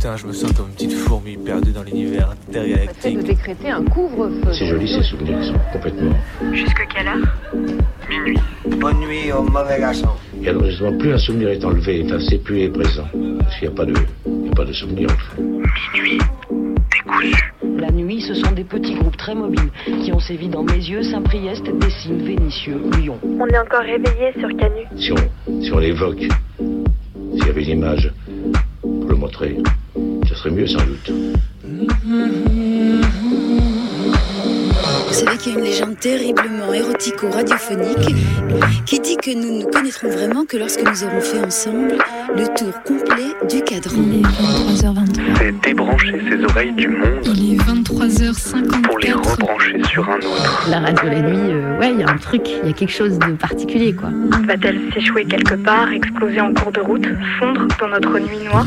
Putain, je me sens comme une petite fourmi perdue dans l'univers intergalactique. de décréter un couvre-feu. C'est joli ces souvenirs, ils sont complètement. Jusque quelle heure? Minuit. Bonne nuit au mauvais garçon. Et alors justement, plus un souvenir est enlevé, enfin, c'est plus est présent. Parce qu'il n'y a pas de, il y a pas de souvenir en fait. Minuit. Décousu. La nuit, ce sont des petits groupes très mobiles qui ont sévi dans mes yeux, Saint-Priest, Dessines, Vénitieux, Lyon. On est encore réveillé sur Canu. Si on, si on l'évoque, s'il y avait une image pour le montrer, serait mieux sans doute. Vous savez qu'il y a une légende terriblement érotico-radiophonique qui dit que nous ne connaîtrons vraiment que lorsque nous aurons fait ensemble le tour complet du cadran. Il est 23h23. C'est débrancher ses oreilles du monde Il est 23h54. pour les rebrancher sur un autre. La radio la nuit, euh, ouais, il y a un truc, il y a quelque chose de particulier, quoi. Va-t-elle s'échouer quelque part, exploser en cours de route, fondre dans notre nuit noire?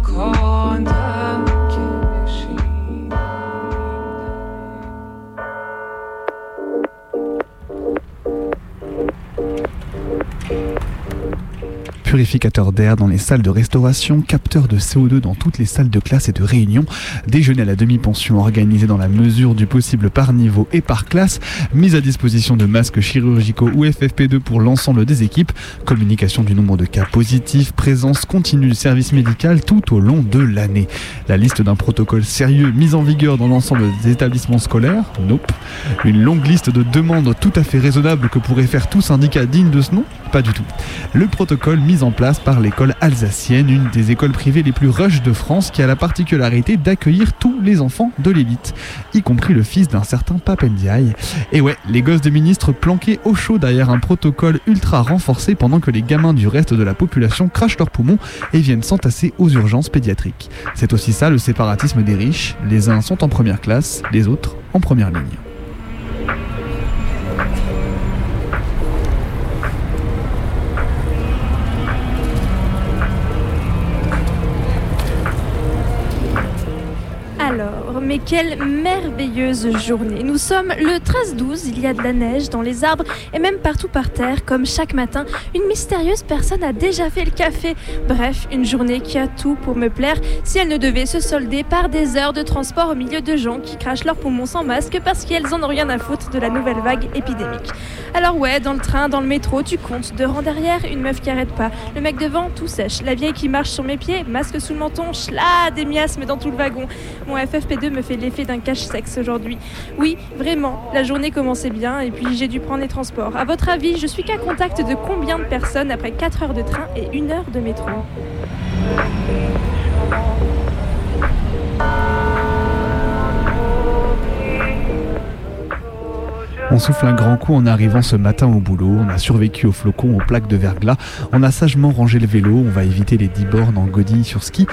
Purificateur d'air dans les salles de restauration, capteur de CO2 dans toutes les salles de classe et de réunion, déjeuner à la demi-pension organisé dans la mesure du possible par niveau et par classe, mise à disposition de masques chirurgicaux ou FFP2 pour l'ensemble des équipes, communication du nombre de cas positifs, présence continue du service médical tout au long de l'année. La liste d'un protocole sérieux mis en vigueur dans l'ensemble des établissements scolaires Nope. Une longue liste de demandes tout à fait raisonnables que pourrait faire tout syndicat digne de ce nom Pas du tout. Le protocole mis en place par l'école alsacienne, une des écoles privées les plus rush de France qui a la particularité d'accueillir tous les enfants de l'élite, y compris le fils d'un certain Pape Ndiaye. Et ouais, les gosses de ministres planqués au chaud derrière un protocole ultra renforcé pendant que les gamins du reste de la population crachent leurs poumons et viennent s'entasser aux urgences pédiatriques. C'est aussi ça le séparatisme des riches, les uns sont en première classe, les autres en première ligne. Mais quelle merveilleuse journée. Nous sommes le 13-12, il y a de la neige dans les arbres et même partout par terre, comme chaque matin, une mystérieuse personne a déjà fait le café. Bref, une journée qui a tout pour me plaire si elle ne devait se solder par des heures de transport au milieu de gens qui crachent leurs poumons sans masque parce qu'elles en ont rien à foutre de la nouvelle vague épidémique. Alors ouais, dans le train, dans le métro, tu comptes, deux rangs derrière, une meuf qui arrête pas, le mec devant, tout sèche, la vieille qui marche sur mes pieds, masque sous le menton, chla, des miasmes dans tout le wagon. Mon FFP2 me fait l'effet d'un cache-sexe aujourd'hui. Oui, vraiment, la journée commençait bien et puis j'ai dû prendre les transports. À votre avis, je suis qu'à contact de combien de personnes après 4 heures de train et 1 heure de métro? On souffle un grand coup en arrivant ce matin au boulot, on a survécu aux flocons, aux plaques de verglas, on a sagement rangé le vélo, on va éviter les 10 bornes en godille sur ski,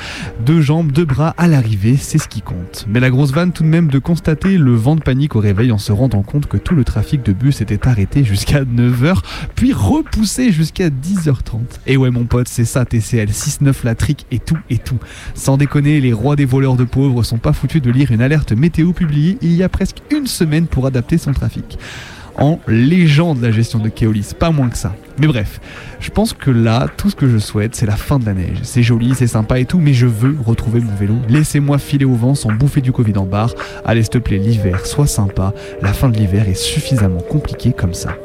deux jambes, deux bras à l'arrivée, c'est ce qui compte. Mais la grosse vanne tout de même de constater le vent de panique au réveil en se rendant compte que tout le trafic de bus était arrêté jusqu'à 9h, puis repoussé jusqu'à 10h30. Et ouais mon pote, c'est ça TCL, 6-9 la trique et tout et tout. Sans déconner, les rois des voleurs de pauvres sont pas foutus de lire une alerte météo publiée il y a presque une semaine pour adapter son trafic en légende la gestion de Keolis, pas moins que ça. Mais bref, je pense que là, tout ce que je souhaite, c'est la fin de la neige. C'est joli, c'est sympa et tout, mais je veux retrouver mon vélo. Laissez-moi filer au vent sans bouffer du Covid en barre. Allez, s'il te plaît, l'hiver, sois sympa. La fin de l'hiver est suffisamment compliquée comme ça.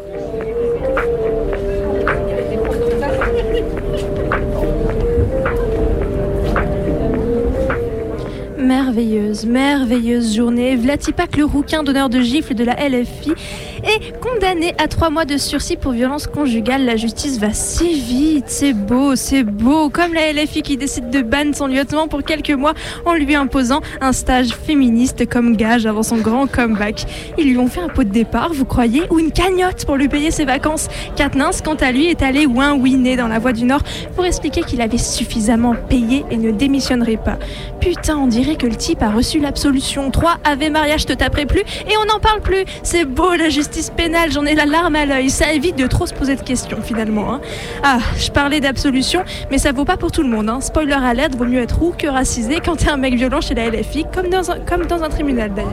Merveilleuse, merveilleuse journée. Vlatipak, le rouquin d'honneur de gifle de la LFI, est condamné à trois mois de sursis pour violence conjugale. La justice va si vite, c'est beau, c'est beau. Comme la LFI qui décide de ban son lieutenant pour quelques mois en lui imposant un stage féministe comme gage avant son grand comeback. Ils lui ont fait un pot de départ, vous croyez, ou une cagnotte pour lui payer ses vacances. Katniss, quant à lui, est allé ouin-ouiner dans la voie du Nord pour expliquer qu'il avait suffisamment payé et ne démissionnerait pas. Putain, on dirait que le a reçu l'absolution. 3 Ave Maria, je te taperai plus et on n'en parle plus. C'est beau la justice pénale, j'en ai la larme à l'œil. Ça évite de trop se poser de questions finalement. hein. Ah, je parlais d'absolution, mais ça vaut pas pour tout le monde. hein. Spoiler alert, vaut mieux être roux que racisé quand t'es un mec violent chez la LFI, comme dans un, comme dans un tribunal d'ailleurs.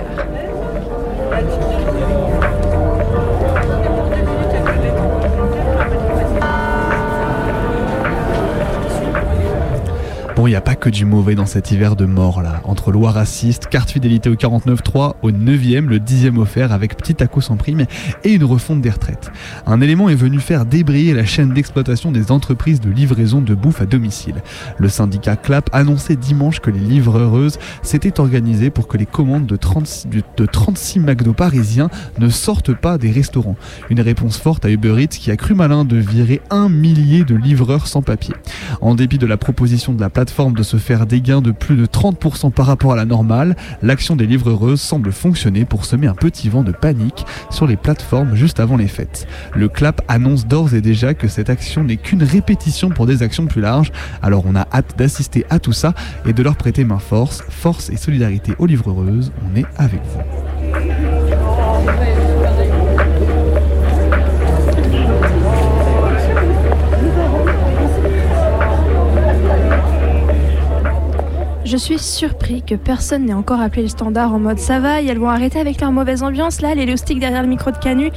Bon, il n'y a pas que du mauvais dans cet hiver de mort là. Entre loi raciste, carte fidélité au 49.3, au 9e, le 10e offert avec petit coup sans prime et une refonte des retraites. Un élément est venu faire débrayer la chaîne d'exploitation des entreprises de livraison de bouffe à domicile. Le syndicat CLAP annonçait dimanche que les livreuses s'étaient organisées pour que les commandes de 36, de 36 McDo parisiens ne sortent pas des restaurants. Une réponse forte à Uber Eats qui a cru malin de virer un millier de livreurs sans papier. En dépit de la proposition de la plateforme de se faire des gains de plus de 30% par rapport à la normale, l'action des livreuses semble fonctionner pour semer un petit vent de panique sur les plateformes juste avant les fêtes. Le CLAP annonce d'ores et déjà que cette action n'est qu'une répétition pour des actions plus larges, alors on a hâte d'assister à tout ça et de leur prêter main force, force et solidarité aux livreuses, on est avec vous. Je suis surpris que personne n'ait encore appelé le standard en mode ça va, elles vont arrêter avec leur mauvaise ambiance là, les loustiques derrière le micro de Canu.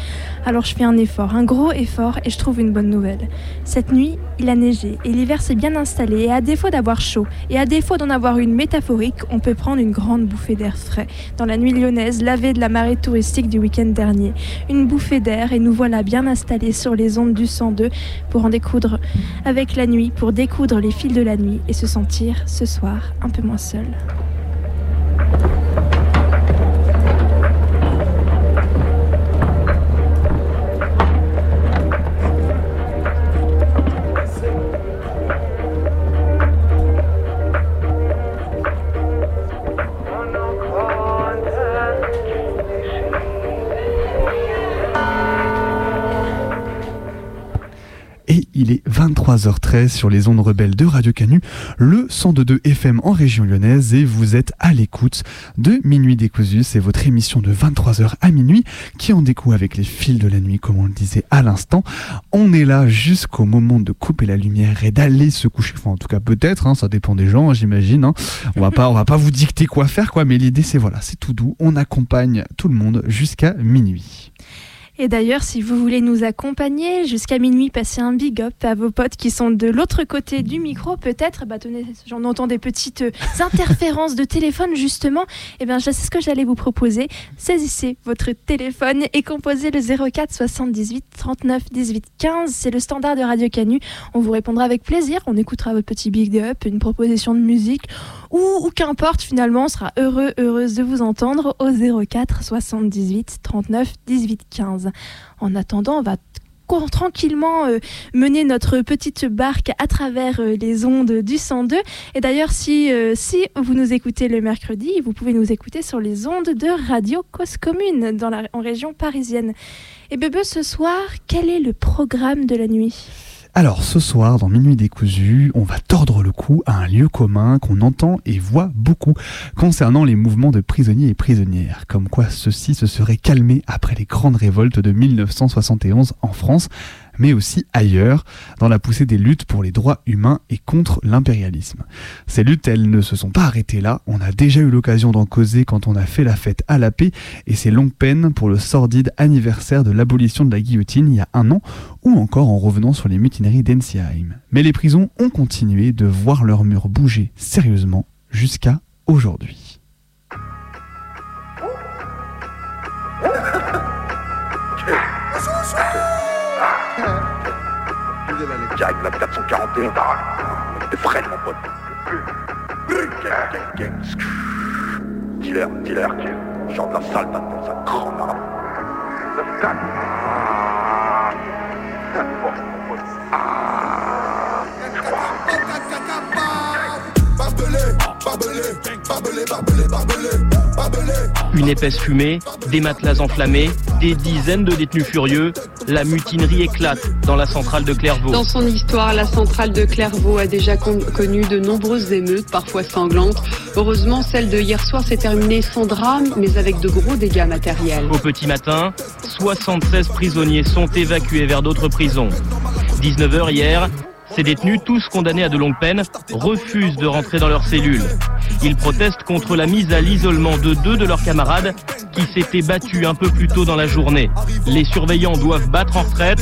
Alors je fais un effort, un gros effort, et je trouve une bonne nouvelle. Cette nuit, il a neigé, et l'hiver s'est bien installé, et à défaut d'avoir chaud, et à défaut d'en avoir une métaphorique, on peut prendre une grande bouffée d'air frais. Dans la nuit lyonnaise, lavée de la marée touristique du week-end dernier. Une bouffée d'air, et nous voilà bien installés sur les ondes du 102 pour en découdre avec la nuit, pour découdre les fils de la nuit, et se sentir, ce soir, un peu moins seul. 23h13 sur les ondes rebelles de Radio Canu, le 102.2 FM en région lyonnaise et vous êtes à l'écoute de Minuit décousu. C'est votre émission de 23h à minuit qui en découle avec les fils de la nuit comme on le disait à l'instant. On est là jusqu'au moment de couper la lumière et d'aller se coucher. Enfin en tout cas peut-être, hein, ça dépend des gens hein, j'imagine. hein. On va pas, on va pas vous dicter quoi faire quoi, mais l'idée c'est voilà, c'est tout doux. On accompagne tout le monde jusqu'à minuit. Et d'ailleurs, si vous voulez nous accompagner jusqu'à minuit, passez un big up à vos potes qui sont de l'autre côté du micro, peut-être. Bah, tenez, j'en entends des petites euh, interférences de téléphone, justement. Et bien, je sais ce que j'allais vous proposer. Saisissez votre téléphone et composez le 04 78 39 18 15. C'est le standard de Radio Canu. On vous répondra avec plaisir. On écoutera votre petit big up, une proposition de musique ou, ou qu'importe, finalement, on sera heureux, heureuse de vous entendre au 04 78 39 18 15. En attendant, on va tranquillement euh, mener notre petite barque à travers euh, les ondes du 102. Et d'ailleurs, si, euh, si vous nous écoutez le mercredi, vous pouvez nous écouter sur les ondes de Radio Cause Commune dans la, en région parisienne. Et Bebe, ce soir, quel est le programme de la nuit? Alors ce soir, dans Minuit décousu, on va tordre le cou à un lieu commun qu'on entend et voit beaucoup concernant les mouvements de prisonniers et prisonnières, comme quoi ceux-ci se seraient calmés après les grandes révoltes de 1971 en France, mais aussi ailleurs, dans la poussée des luttes pour les droits humains et contre l'impérialisme. Ces luttes, elles ne se sont pas arrêtées là, on a déjà eu l'occasion d'en causer quand on a fait la fête à la paix et ses longues peines pour le sordide anniversaire de l'abolition de la guillotine il y a un an, ou encore en revenant sur les mutineries d'Ensheim. Mais les prisons ont continué de voir leurs murs bouger sérieusement jusqu'à aujourd'hui. Direct la 441. T'es frais, mon pote? Dealer, dealer, genre de la salle maintenant, ça crame là. Une épaisse fumée, des matelas enflammés, des dizaines de détenus furieux. La mutinerie éclate dans la centrale de Clairvaux. Dans son histoire, la centrale de Clairvaux a déjà con- connu de nombreuses émeutes, parfois sanglantes. Heureusement, celle de hier soir s'est terminée sans drame, mais avec de gros dégâts matériels. Au petit matin, 76 prisonniers sont évacués vers d'autres prisons. 19h hier, ces détenus, tous condamnés à de longues peines, refusent de rentrer dans leurs cellules. Ils protestent contre la mise à l'isolement de deux de leurs camarades qui s'étaient battus un peu plus tôt dans la journée. Les surveillants doivent battre en retraite.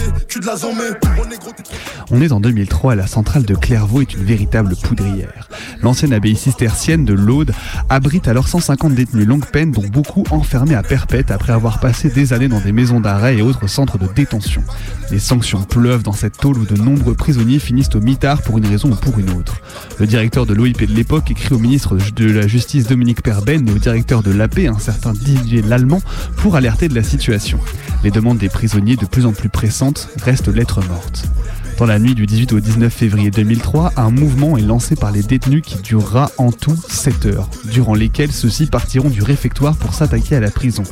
On est en 2003 et la centrale de Clairvaux est une véritable poudrière. L'ancienne abbaye cistercienne de l'Aude abrite alors 150 détenus longue peine dont beaucoup enfermés à perpète après avoir passé des années dans des maisons d'arrêt et autres centres de détention. Les sanctions pleuvent dans cette tôle où de nombreux prisonniers finissent au mitard pour une raison ou pour une autre. Le directeur de l'OIP de l'époque écrit au ministre la Justice Dominique Perben et au directeur de l'AP, un certain Didier Lallemand, pour alerter de la situation. Les demandes des prisonniers de plus en plus pressantes restent lettres mortes. Dans la nuit du 18 au 19 février 2003, un mouvement est lancé par les détenus qui durera en tout 7 heures, durant lesquelles ceux-ci partiront du réfectoire pour s'attaquer à la prison.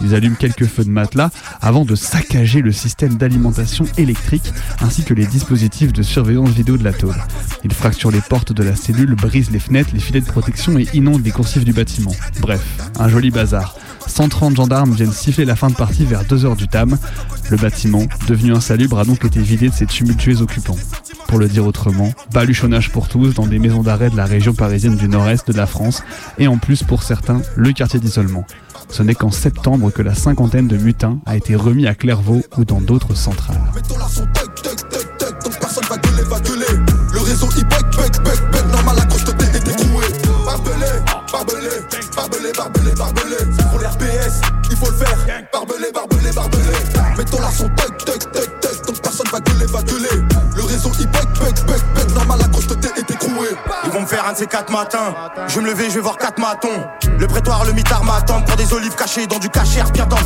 Ils allument quelques feux de matelas avant de saccager le système d'alimentation électrique ainsi que les dispositifs de surveillance vidéo de la tôle. Ils fracturent les portes de la cellule, brisent les fenêtres, les filets de protection et inondent les coursives du bâtiment. Bref, un joli bazar. 130 gendarmes viennent siffler la fin de partie vers 2h du TAM. Le bâtiment, devenu insalubre, a donc été vidé de ses tumultueux occupants. Pour le dire autrement, baluchonnage pour tous dans des maisons d'arrêt de la région parisienne du nord-est de la France et en plus pour certains, le quartier d'isolement. Ce n'est qu'en septembre que la cinquantaine de mutins a été remis à Clairvaux ou dans d'autres centrales. Le réseau il bec, découée. Ils vont me faire un de ces quatre matins. Je vais me lever, je vais voir quatre matons. Le prétoire, le mitard m'attend pour des olives cachées dans du cachère bien dense.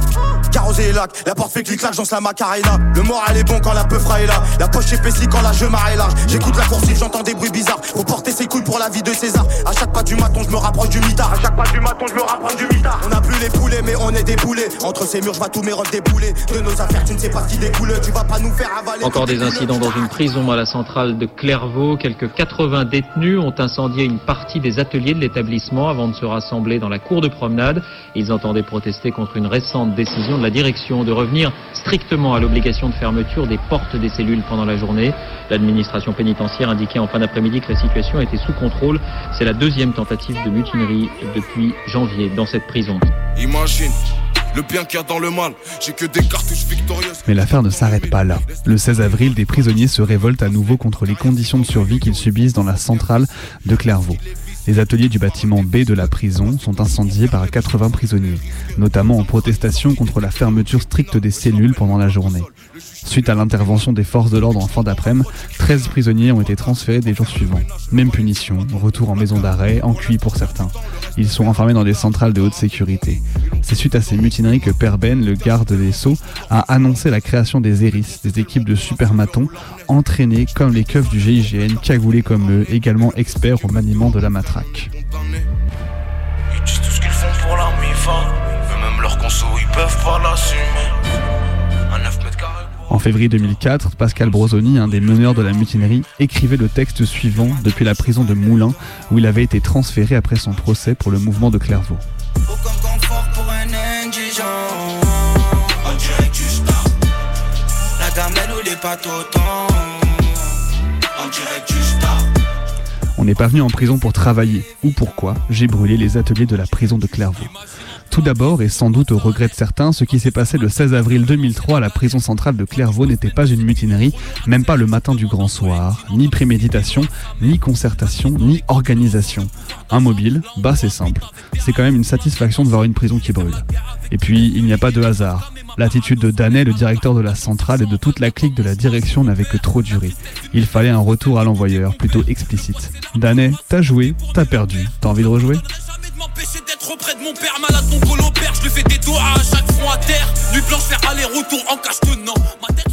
Carrosé et lac, la porte fait clic-clac, j'en la macarena. Le moral est bon quand la peufra est là. La poche épaissie quand la je est large. J'écoute la coursive, j'entends des bruits bizarres. Faut porter ses couilles pour la vie de César. À chaque pas du maton, je me rapproche du mitard. À chaque pas du maton, je me rapproche du mitard. On a plus les poulets, mais on est des poulets. Entre ces murs, je vais tous mes robes débouler. De nos affaires, tu ne sais pas ce qui découle. Tu vas pas nous faire avaler. Encore des incidents dans une prison à la centrale de Clairvaux. Quelques 80 détenus ont incendié une partie des ateliers de l'établissement avant de se rassembler dans la cour de promenade. Ils entendaient protester contre une récente décision de la direction de revenir strictement à l'obligation de fermeture des portes des cellules pendant la journée. L'administration pénitentiaire indiquait en fin d'après-midi que la situation était sous contrôle. C'est la deuxième tentative de mutinerie depuis janvier dans cette prison. Le bien qu'il y le mal, j'ai que des cartouches victorieuses. Mais l'affaire ne s'arrête pas là. Le 16 avril, des prisonniers se révoltent à nouveau contre les conditions de survie qu'ils subissent dans la centrale de Clairvaux. Les ateliers du bâtiment B de la prison sont incendiés par 80 prisonniers, notamment en protestation contre la fermeture stricte des cellules pendant la journée. Suite à l'intervention des forces de l'ordre en fin d'après-midi, 13 prisonniers ont été transférés des jours suivants. Même punition, retour en maison d'arrêt, en QI pour certains. Ils sont enfermés dans des centrales de haute sécurité. C'est suite à ces mutineries que Perben, le garde des Sceaux, a annoncé la création des ERIS, des équipes de supermatons, entraînés comme les keufs du GIGN, cagoulés comme eux, également experts au maniement de la matraque. Ils disent tout ce qu'ils font pour la MIFA. Eux-mêmes leur conso, ils peuvent pas l'assumer. En février 2004, Pascal Brosoni, un des meneurs de la mutinerie, écrivait le texte suivant depuis la prison de Moulins, où il avait été transféré après son procès pour le mouvement de Clairvaux. On n'est pas venu en prison pour travailler, ou pourquoi j'ai brûlé les ateliers de la prison de Clairvaux. Tout d'abord, et sans doute au regret de certains, ce qui s'est passé le 16 avril 2003 à la prison centrale de Clairvaux n'était pas une mutinerie, même pas le matin du grand soir, ni préméditation, ni concertation, ni organisation. Un mobile, bah c'est simple. C'est quand même une satisfaction de voir une prison qui brûle. Et puis, il n'y a pas de hasard. L'attitude de Danet, le directeur de la centrale, et de toute la clique de la direction n'avait que trop duré. Il fallait un retour à l'envoyeur, plutôt explicite. Danet, t'as joué, t'as perdu. T'as envie de rejouer? M'empêcher d'être auprès de mon père, malade mon colopère. Je lui fais des doigts à chaque front à terre. Nuit blanche, faire aller-retour en cache tenant.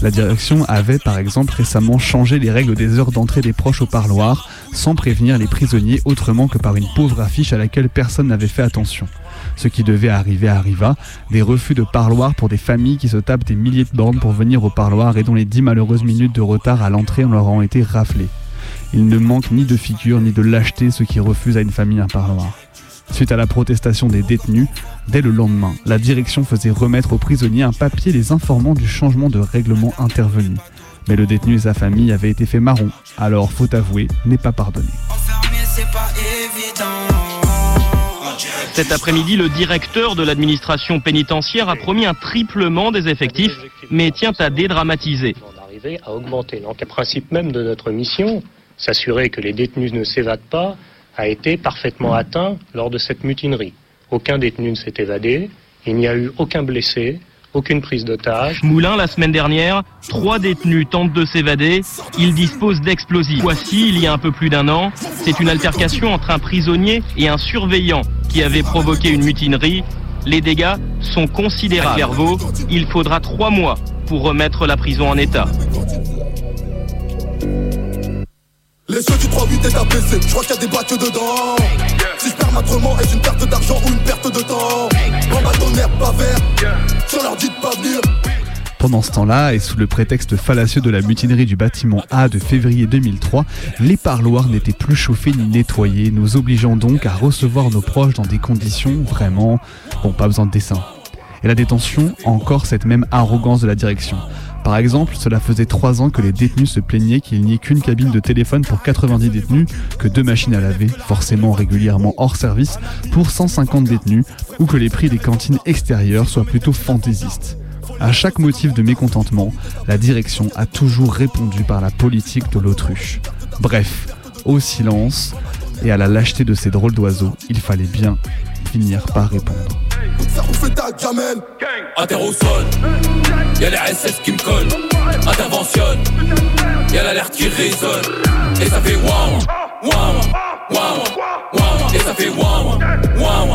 La direction avait par exemple récemment changé les règles des heures d'entrée des proches au parloir, sans prévenir les prisonniers autrement que par une pauvre affiche à laquelle personne n'avait fait attention. Ce qui devait arriver arriva, des refus de parloir pour des familles qui se tapent des milliers de bornes pour venir au parloir et dont les dix malheureuses minutes de retard à l'entrée leur ont été raflées. Il ne manque ni de figure ni de lâcheté ceux qui refusent à une famille un parloir. Suite à la protestation des détenus, dès le lendemain, la direction faisait remettre aux prisonniers un papier les informant du changement de règlement intervenu. Mais le détenu et sa famille avaient été fait marron, alors faut avouer, n'est pas pardonné. Cet après-midi, le directeur de l'administration pénitentiaire a promis un triplement des effectifs, mais tient à dédramatiser. Arriver à augmenter. Donc, le principe même de notre mission, s'assurer que les détenus ne s'évadent pas, a été parfaitement atteint lors de cette mutinerie. Aucun détenu ne s'est évadé, il n'y a eu aucun blessé, aucune prise d'otage. Moulin, la semaine dernière, trois détenus tentent de s'évader. Ils disposent d'explosifs. Voici, il y a un peu plus d'un an, c'est une altercation entre un prisonnier et un surveillant qui avait provoqué une mutinerie. Les dégâts sont considérables. Il faudra trois mois pour remettre la prison en état. Les yeux du 3-8 est abaissé, je crois qu'il y a des bacs dedans. Si je perds ma est-ce une perte d'argent ou une perte de temps Un bâtonnerre pas vert, sur leur dit de pas venir. Pendant ce temps-là, et sous le prétexte fallacieux de la mutinerie du bâtiment A de février 2003, les parloirs n'étaient plus chauffés ni nettoyés, nous obligeant donc à recevoir nos proches dans des conditions vraiment... Bon, pas besoin de dessin. Et la détention, encore cette même arrogance de la direction. Par exemple, cela faisait trois ans que les détenus se plaignaient qu'il n'y ait qu'une cabine de téléphone pour 90 détenus, que deux machines à laver, forcément régulièrement hors service, pour 150 détenus, ou que les prix des cantines extérieures soient plutôt fantaisistes. À chaque motif de mécontentement, la direction a toujours répondu par la politique de l'autruche. Bref, au silence et à la lâcheté de ces drôles d'oiseaux, il fallait bien finir par répondre. Ça vous fait ta gamelle À terre au sol. Y'a les SS qui me collent. Interventionne. Y'a l'alerte qui résonne. Et ça fait waouh Waouh Waouh Waouh Et ça fait waouh Waouh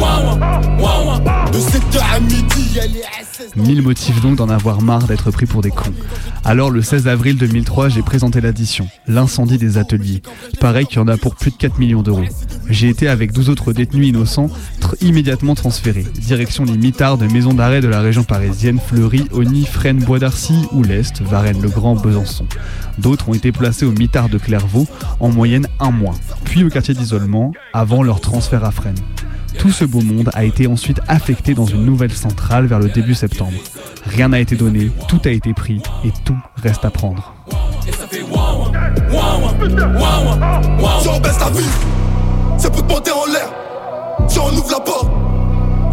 Waouh Waouh De 7h à midi y'a les SS Mille motifs donc d'en avoir marre d'être pris pour des cons. Alors le 16 avril 2003, j'ai présenté l'addition, l'incendie des ateliers. Pareil qu'il y en a pour plus de 4 millions d'euros. J'ai été avec 12 autres détenus innocents immédiatement transférés. Direction les mitards de maisons d'arrêt de la région parisienne, Fleury, Ony, Fresnes, Bois d'Arcy ou l'Est, Varennes, Le Grand, Besançon. D'autres ont été placés au mitard de Clairvaux, en moyenne un mois, puis au quartier d'isolement, avant leur transfert à Fresnes. Tout ce beau monde a été ensuite affecté dans une nouvelle centrale vers le début septembre. Rien n'a été donné, tout a été pris et tout reste à prendre. Si on baisse la vie, c'est pour te monter en l'air. Si on ouvre la porte,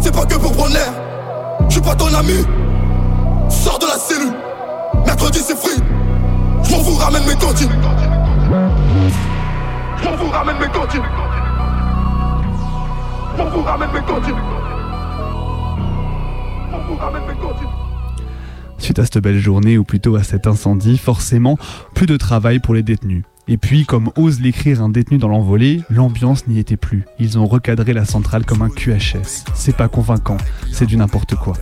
c'est pas que pour prendre l'air. Je suis pas ton ami, sors de la cellule. Mercredi c'est free, je vous ramène mes cantines. Je vous ramène mes cantines. Suite à cette belle journée, ou plutôt à cet incendie, forcément, plus de travail pour les détenus. Et puis, comme ose l'écrire un détenu dans l'envolée, l'ambiance n'y était plus. Ils ont recadré la centrale comme un QHS. C'est pas convaincant, c'est du n'importe quoi.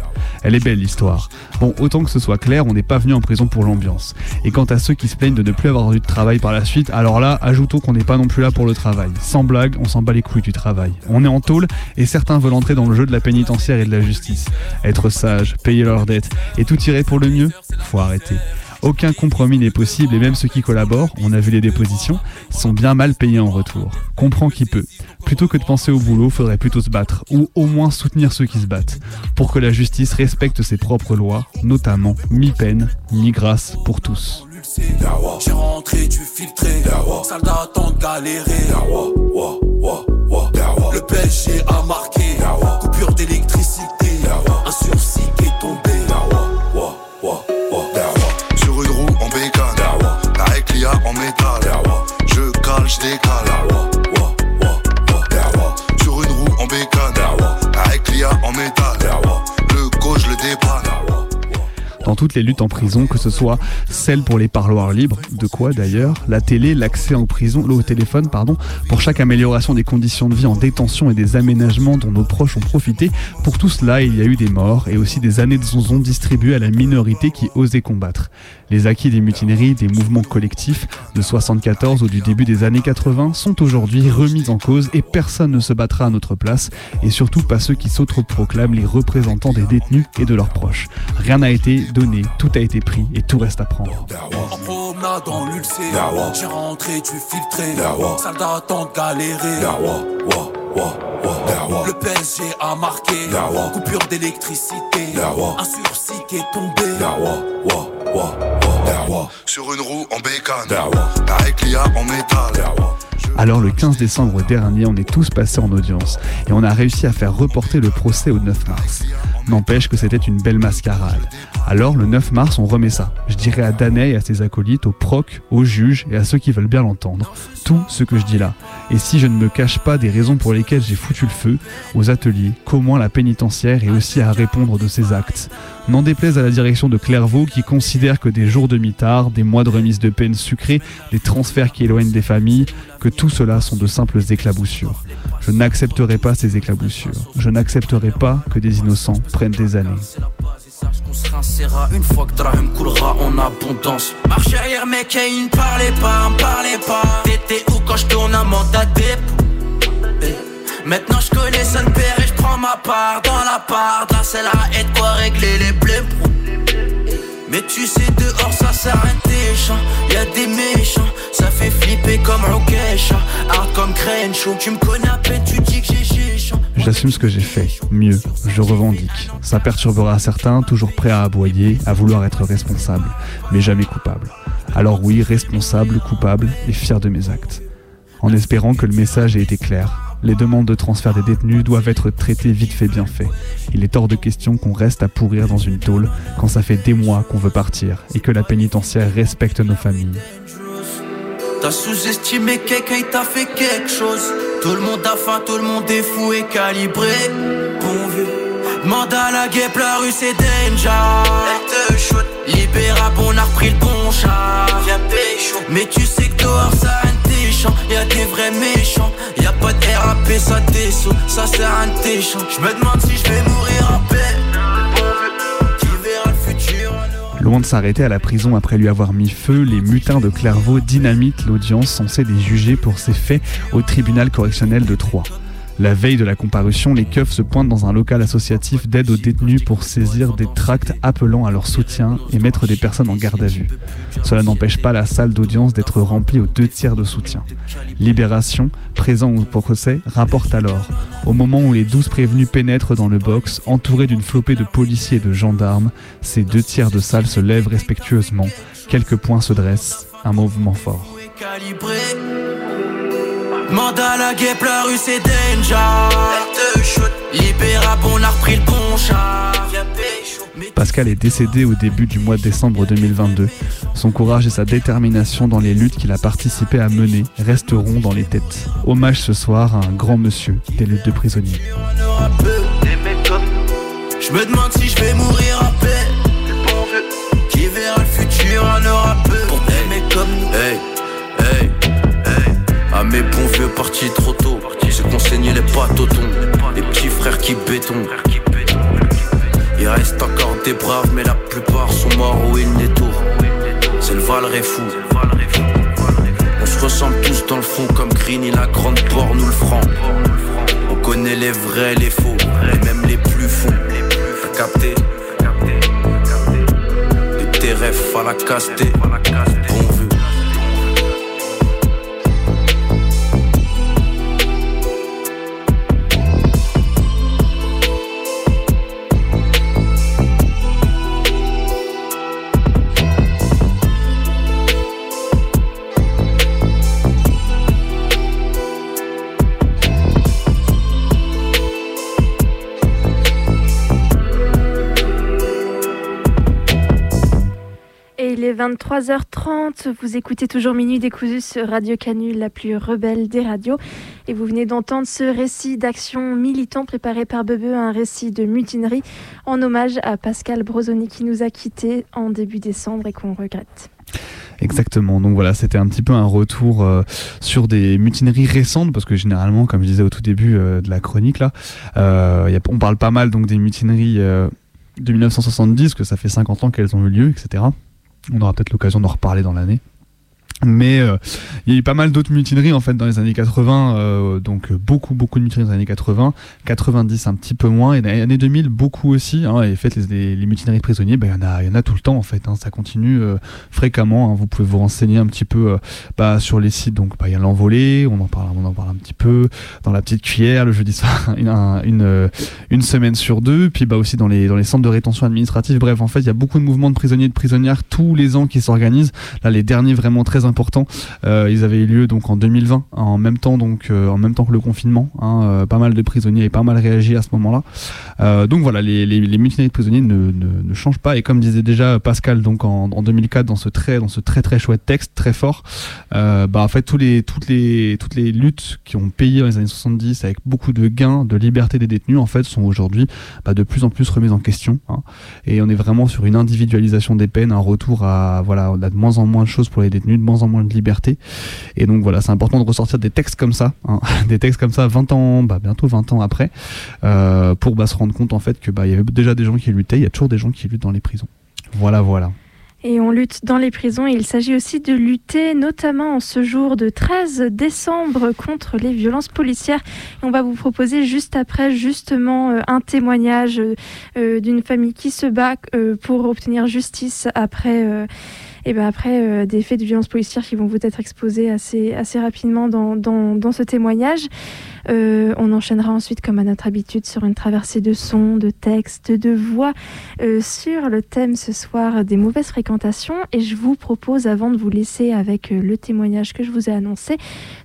Elle est belle l'histoire. Bon, autant que ce soit clair, on n'est pas venu en prison pour l'ambiance. Et quant à ceux qui se plaignent de ne plus avoir eu de travail par la suite, alors là, ajoutons qu'on n'est pas non plus là pour le travail. Sans blague, on s'en bat les couilles du travail. On est en tôle et certains veulent entrer dans le jeu de la pénitentiaire et de la justice. Être sage, payer leurs dettes et tout tirer pour le mieux Faut arrêter. Aucun compromis n'est possible et même ceux qui collaborent, on a vu les dépositions, sont bien mal payés en retour. Comprends qui peut. Plutôt que de penser au boulot, faudrait plutôt se battre, ou au moins soutenir ceux qui se battent, pour que la justice respecte ses propres lois, notamment mi-peine, mi-grâce pour tous. J'ai rentré, tu filtré Salle d'attente Le a marqué Toutes les luttes en prison, que ce soit celle pour les parloirs libres, de quoi d'ailleurs, la télé, l'accès en prison, au téléphone, pardon, pour chaque amélioration des conditions de vie en détention et des aménagements dont nos proches ont profité. Pour tout cela, il y a eu des morts et aussi des années de zonzon distribuées à la minorité qui osait combattre. Les acquis des mutineries, des mouvements collectifs de 74 ou du début des années 80 sont aujourd'hui remis en cause et personne ne se battra à notre place et surtout pas ceux qui s'autoproclament les représentants des détenus et de leurs proches. Rien n'a été donné, tout a été pris et tout reste à prendre. En promenade dans l'ulcère, j'ai rentré, tu filtré. Soldat en galéré. Le PSG a marqué. Coupure d'électricité. Un sursis qui est tombé. Sur une roue en bécane. Avec l'IA en métal. Alors le 15 décembre dernier, on est tous passés en audience et on a réussi à faire reporter le procès au 9 mars. N'empêche que c'était une belle mascarade. Alors le 9 mars, on remet ça. Je dirais à Danay et à ses acolytes, aux procs, aux juges et à ceux qui veulent bien l'entendre, tout ce que je dis là. Et si je ne me cache pas des raisons pour lesquelles j'ai foutu le feu, aux ateliers, qu'au moins la pénitentiaire est aussi à répondre de ses actes. N'en déplaise à la direction de Clairvaux qui considère que des jours de mitard, des mois de remise de peine sucrée, des transferts qui éloignent des familles, que tout cela sont de simples éclaboussures. Je n'accepterai pas ces éclaboussures. Je n'accepterai pas que des innocents prennent des années. Une fois que Drahim coulera en abondance. Marche arrière, mec, et ne parlait pas, ne parlait pas. T'étais où quand je tourne un mandat Eh, Maintenant je connais son père et je prends ma part dans la part. Là, c'est la haine quoi régler les blés. Mais tu sais, dehors ça un téchant. Y'a des méchants, ça fait flipper comme Rokesha. Hard comme Crenshaw. Tu me connais à peine, tu dis que j'ai géchant. J'assume ce que j'ai fait. Mieux, je revendique. Ça perturbera certains, toujours prêts à aboyer, à vouloir être responsable, mais jamais coupable. Alors oui, responsable, coupable et fier de mes actes. En espérant que le message ait été clair. Les demandes de transfert des détenus doivent être traitées vite fait bien fait. Il est hors de question qu'on reste à pourrir dans une tôle quand ça fait des mois qu'on veut partir et que la pénitentiaire respecte nos familles. T'as sous-estimé quelqu'un, t'a fait quelque chose. Tout le monde a faim, tout le monde est fou et calibré. Bon vieux. Demande à la guêpe, la rue c'est danger. Shoot. Libérable, on a repris le bon pécho. Mais tu sais que dehors ça Loin de s'arrêter à la prison après lui avoir mis feu, les mutins de Clairvaux dynamitent l'audience censée les juger pour ces faits au tribunal correctionnel de Troyes. La veille de la comparution, les keufs se pointent dans un local associatif d'aide aux détenus pour saisir des tracts appelant à leur soutien et mettre des personnes en garde à vue. Cela n'empêche pas la salle d'audience d'être remplie aux deux tiers de soutien. Libération, présent au procès, rapporte alors Au moment où les douze prévenus pénètrent dans le box, entourés d'une flopée de policiers et de gendarmes, ces deux tiers de salle se lèvent respectueusement, quelques points se dressent, un mouvement fort. À la guêpe, la rue c'est danger. Libérable, on a repris le bon. Mais Pascal est décédé au début du mois de décembre 2022. Son courage et sa détermination dans les luttes qu'il a participé à mener resteront dans les têtes. Hommage ce soir à un grand monsieur des luttes de prisonniers. Je me demande si je vais mourir en paix. Qui verra le futur en aura peu. Pour aimer comme nous. Mes bons vieux partis trop tôt. J'ai conseillé les thon. Les petits frères qui béton. Il reste encore des braves, mais la plupart sont morts ou ils n'étourent. C'est le Valray fou. On se ressemble tous dans le fond comme Green la grande porte nous le franc. On connaît les vrais, les faux, et même les plus fous. T'as capté? De tes rêves à la caster. 23h30, vous écoutez toujours Minuit décousu Radio Canu, la plus rebelle des radios. Et vous venez d'entendre ce récit d'action militant préparé par Bebe, un récit de mutinerie en hommage à Pascal Brosoni qui nous a quittés en début décembre et qu'on regrette. Exactement. Donc voilà, c'était un petit peu un retour euh, sur des mutineries récentes parce que généralement, comme je disais au tout début euh, de la chronique là, euh, on parle pas mal donc des mutineries de 1970, que ça fait 50 ans qu'elles ont eu lieu, etc. On aura peut-être l'occasion d'en reparler dans l'année. Mais euh, il y a eu pas mal d'autres mutineries en fait dans les années 80, euh, donc euh, beaucoup beaucoup de mutineries dans les années 80, 90 un petit peu moins, et dans les années 2000 beaucoup aussi. Hein, et fait les, mutineries de prisonniers, ben, il y en a y en a tout le temps en fait. Hein, ça continue euh, fréquemment. Hein, vous pouvez vous renseigner un petit peu euh, bah, sur les sites. Donc bah, il y a l'envolée, on en parle on en parle un petit peu dans la petite cuillère le jeudi soir, une, un- une, une semaine sur deux. Puis bah aussi dans les dans les centres de rétention administrative. Bref, en fait il y a beaucoup de mouvements de prisonniers et de prisonnières tous les ans qui s'organisent. Là les derniers vraiment très importants, euh, ils avaient eu lieu donc en 2020, en même temps donc euh, en même temps que le confinement. hein, euh, pas mal de prisonniers et pas mal réagi à ce moment-là. Donc voilà, les, les, mutineries de prisonniers ne, changent pas. Et comme disait déjà Pascal donc en, en 2004 dans ce très dans ce très très chouette texte très fort, bah en fait tous les toutes les toutes les luttes qui ont payé dans les années 70 avec beaucoup de gains de liberté des détenus en fait sont aujourd'hui bah, de plus en plus remises en question. hein. Et on est vraiment sur une individualisation des peines, un retour à voilà, on de moins en moins de choses pour les détenus, de en moins de liberté. Et donc voilà, c'est important de ressortir des textes comme ça, hein, des textes comme ça 20 ans, bah, bientôt 20 ans après, euh, pour bah, se rendre compte en fait que bah y avait déjà des gens qui luttaient, il y a toujours des gens qui luttent dans les prisons. Voilà, voilà. Et on lutte dans les prisons il s'agit aussi de lutter notamment en ce jour de 13 décembre contre les violences policières. Et on va vous proposer juste après justement euh, un témoignage euh, d'une famille qui se bat pour obtenir justice après... et ben après euh, des faits de violence policière qui vont vous être exposés assez, assez rapidement dans, dans, dans ce témoignage. Euh, on enchaînera ensuite, comme à notre habitude, sur une traversée de sons, de textes, de voix, euh, sur le thème ce soir des mauvaises fréquentations. Et je vous propose, avant de vous laisser avec le témoignage que je vous ai annoncé,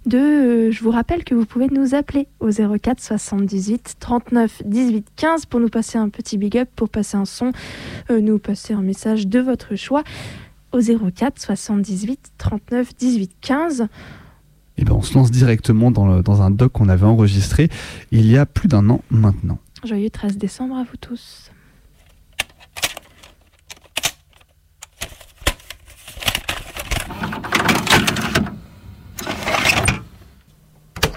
de, je vous rappelle que vous pouvez nous appeler au 04 78 39 18 15 pour nous passer un petit big up, pour passer un son, nous passer un message de votre choix au 04 78 39 18 15. Et ben on se lance directement dans, le- dans un doc qu'on avait enregistré il y a plus d'un an maintenant. Joyeux 13 décembre à vous tous.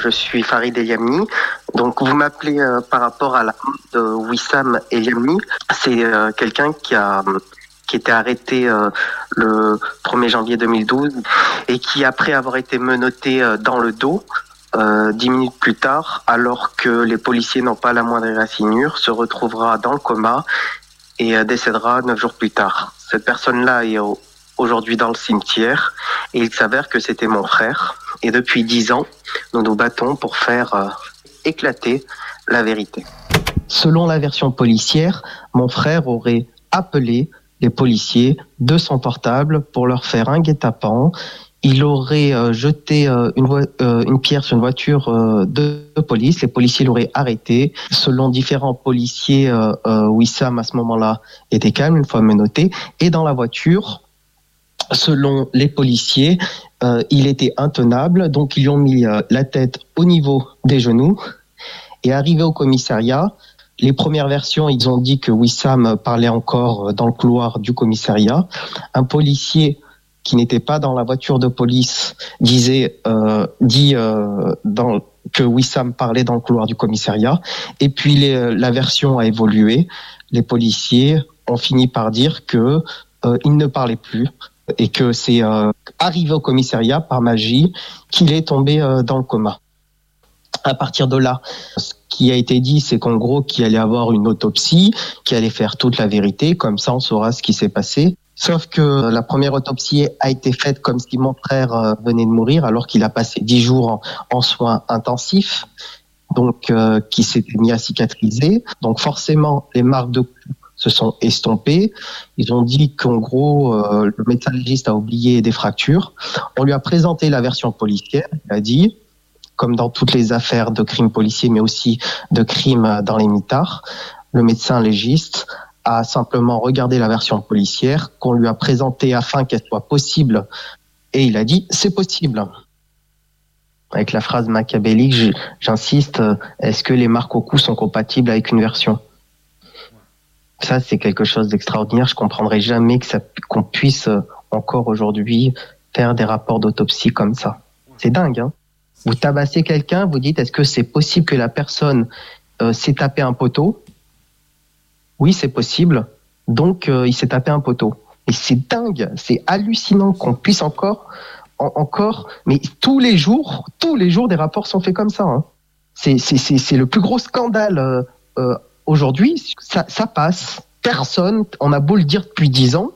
Je suis Farid Eliamni. Donc vous m'appelez euh, par rapport à la de Wissam Eliamni. C'est euh, quelqu'un qui a qui était arrêté euh, le 1er janvier 2012 et qui après avoir été menotté euh, dans le dos euh, dix minutes plus tard, alors que les policiers n'ont pas la moindre raffinure, se retrouvera dans le coma et euh, décédera neuf jours plus tard. Cette personne-là est au- aujourd'hui dans le cimetière et il s'avère que c'était mon frère. Et depuis dix ans, nous nous battons pour faire euh, éclater la vérité. Selon la version policière, mon frère aurait appelé les policiers de son portable pour leur faire un guet-apens. Il aurait euh, jeté euh, euh, une pierre sur une voiture de, de police. Les policiers l'auraient arrêté. Selon différents policiers, Wissam à ce moment-là était calme une fois menotté. Et dans la voiture, selon les policiers, il était intenable, donc ils lui ont mis la tête au niveau des genoux. Et arrivé au commissariat, les premières versions, ils ont dit que Wissam parlait encore dans le couloir du commissariat. Un policier qui n'était pas dans la voiture de police disait euh, dit euh, dans, que Wissam parlait dans le couloir du commissariat. Et puis les- la version a évolué. Les policiers ont fini par dire que euh, il ne parlait plus et que c'est euh, arrivé au commissariat par magie qu'il est tombé euh, dans le coma. À partir de là, qui a été dit, c'est qu'en gros, qu'il allait avoir une autopsie, qu'il allait faire toute la vérité, comme ça on saura ce qui s'est passé. Sauf que la première autopsie a été faite comme si mon frère euh, venait de mourir, alors qu'il a passé dix jours en, soins intensifs, donc euh, qui s'était mis à cicatriser. Donc forcément, les marques de coups se sont estompées. Ils ont dit qu'en gros, euh, le médecin légiste a oublié des fractures. On lui a présenté la version policière. Il a dit, comme dans toutes les affaires de crimes policiers, mais aussi de crimes dans les mitards, le médecin légiste a simplement regardé la version policière qu'on lui a présentée afin qu'elle soit possible. Et il a dit, c'est possible. avec la phrase machiavélique, j'insiste, est-ce que les marques au cou sont compatibles avec une version? Ça, c'est quelque chose d'extraordinaire. Je comprendrai jamais qu'on puisse encore aujourd'hui faire des rapports d'autopsie comme ça. C'est dingue, hein? Vous tabassez quelqu'un, vous dites, est-ce que c'est possible que la personne euh, s'est tapé un poteau? Oui, c'est possible. Donc, euh, il s'est tapé un poteau. Et c'est dingue, c'est hallucinant qu'on puisse encore, en- encore, mais tous les jours, tous les jours, des rapports sont faits comme ça. hein. C'est, c'est, c'est, c'est le plus gros scandale euh, euh, aujourd'hui. Ça, ça passe. Personne, on a beau le dire depuis dix ans,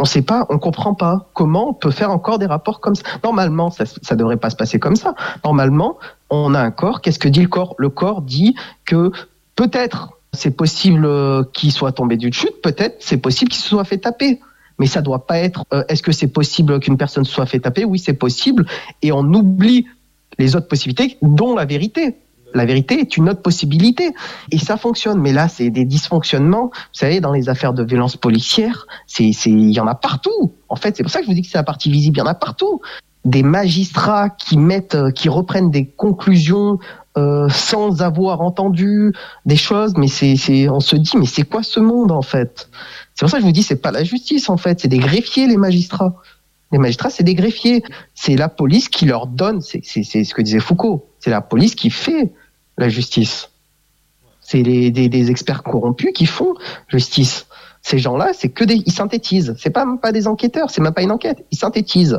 on sait pas, on comprend pas comment on peut faire encore des rapports comme ça. Normalement, ça, ça devrait pas se passer comme ça. Normalement, on a un corps. Qu'est-ce que dit le corps? Le corps dit que peut-être c'est possible euh, qu'il soit tombé d'une chute, peut-être c'est possible qu'il se soit fait taper. Mais ça doit pas être. euh, Est-ce que c'est possible qu'une personne soit fait taper? Oui, c'est possible. Et on oublie les autres possibilités, dont la vérité. La vérité est une autre possibilité. Et ça fonctionne. Mais là, c'est des dysfonctionnements. Vous savez, dans les affaires de violence policière, c'est, c'est, il y en a partout. En fait, c'est pour ça que je vous dis que c'est la partie visible. Il y en a partout. Des magistrats qui mettent, euh, qui reprennent des conclusions euh, sans avoir entendu des choses. Mais c'est, c'est, on se dit, mais c'est quoi ce monde en fait? C'est pour ça que je vous dis, c'est pas la justice en fait. C'est des greffiers les magistrats. Les magistrats, c'est des greffiers. C'est la police qui leur donne, c'est c'est- c'est ce que disait Foucault, c'est la police qui fait la justice. C'est des, experts corrompus qui font justice. Ces gens-là, c'est que des, ils synthétisent. C'est pas pas des enquêteurs, c'est même pas une enquête. Ils synthétisent.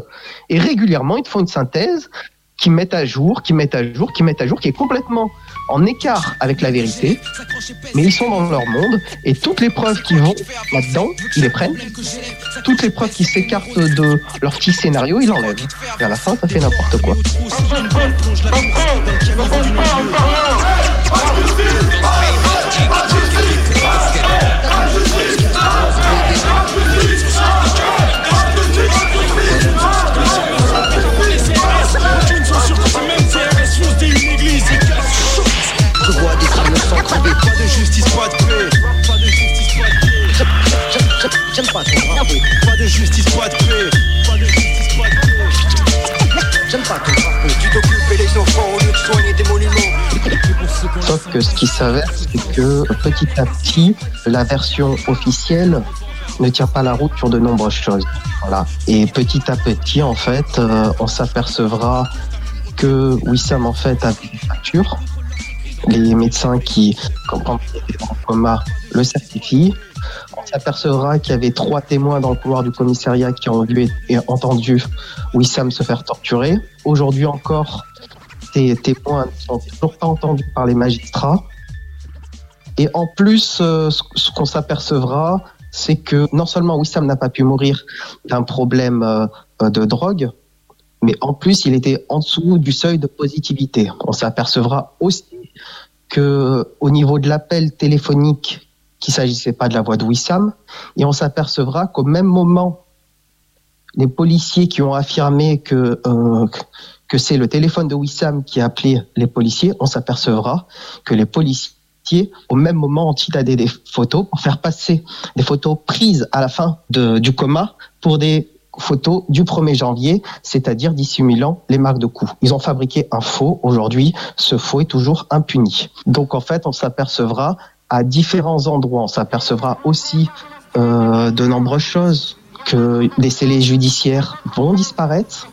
Et régulièrement, ils te font une synthèse qui mettent à jour, qui mettent à jour, qui mettent à jour, qui est complètement en écart avec la vérité. Mais ils sont dans leur monde et toutes les preuves qui vont là-dedans, ils les prennent. Toutes les preuves qui s'écartent de leur petit scénario, ils l'enlèvent. Et à la fin, ça fait n'importe quoi. J'aime pas ton drapeau. Pas de justice, pas de paix. Pas de justice, pas de paix. J'aime pas ton drapeau. Tu t'occupes les enfants au lieu de soigner des monuments. Sauf que ce qui s'avère, c'est que petit à petit, la version officielle ne tient pas la route sur de nombreuses choses. Voilà. Et petit à petit, en fait, euh, on s'apercevra que Wissam, en fait, a des fractures. Les médecins qui, quand il était en coma, le certifient. On s'apercevra qu'il y avait trois témoins dans le couloir du commissariat qui ont vu et entendu Wissam se faire torturer. Aujourd'hui encore, ces témoins ne sont toujours pas entendus par les magistrats. Et en plus, euh, ce qu'on s'apercevra, c'est que non seulement Wissam n'a pas pu mourir d'un problème euh, de drogue, mais en plus, il était en dessous du seuil de positivité. On s'apercevra aussi que au niveau de l'appel téléphonique, qu'il s'agissait pas de la voix de Wissam, et on s'apercevra qu'au même moment, les policiers qui ont affirmé que euh, que c'est le téléphone de Wissam qui a appelé les policiers, on s'apercevra que les policiers, au même moment, ont tilladé des photos pour faire passer des photos prises à la fin du coma pour des photos du 1er janvier, c'est-à-dire dissimulant les marques de coups. Ils ont fabriqué un faux. Aujourd'hui, ce faux est toujours impuni. Donc, en fait, on s'apercevra à différents endroits, on s'apercevra aussi euh, de nombreuses choses, que les scellés judiciaires vont disparaître,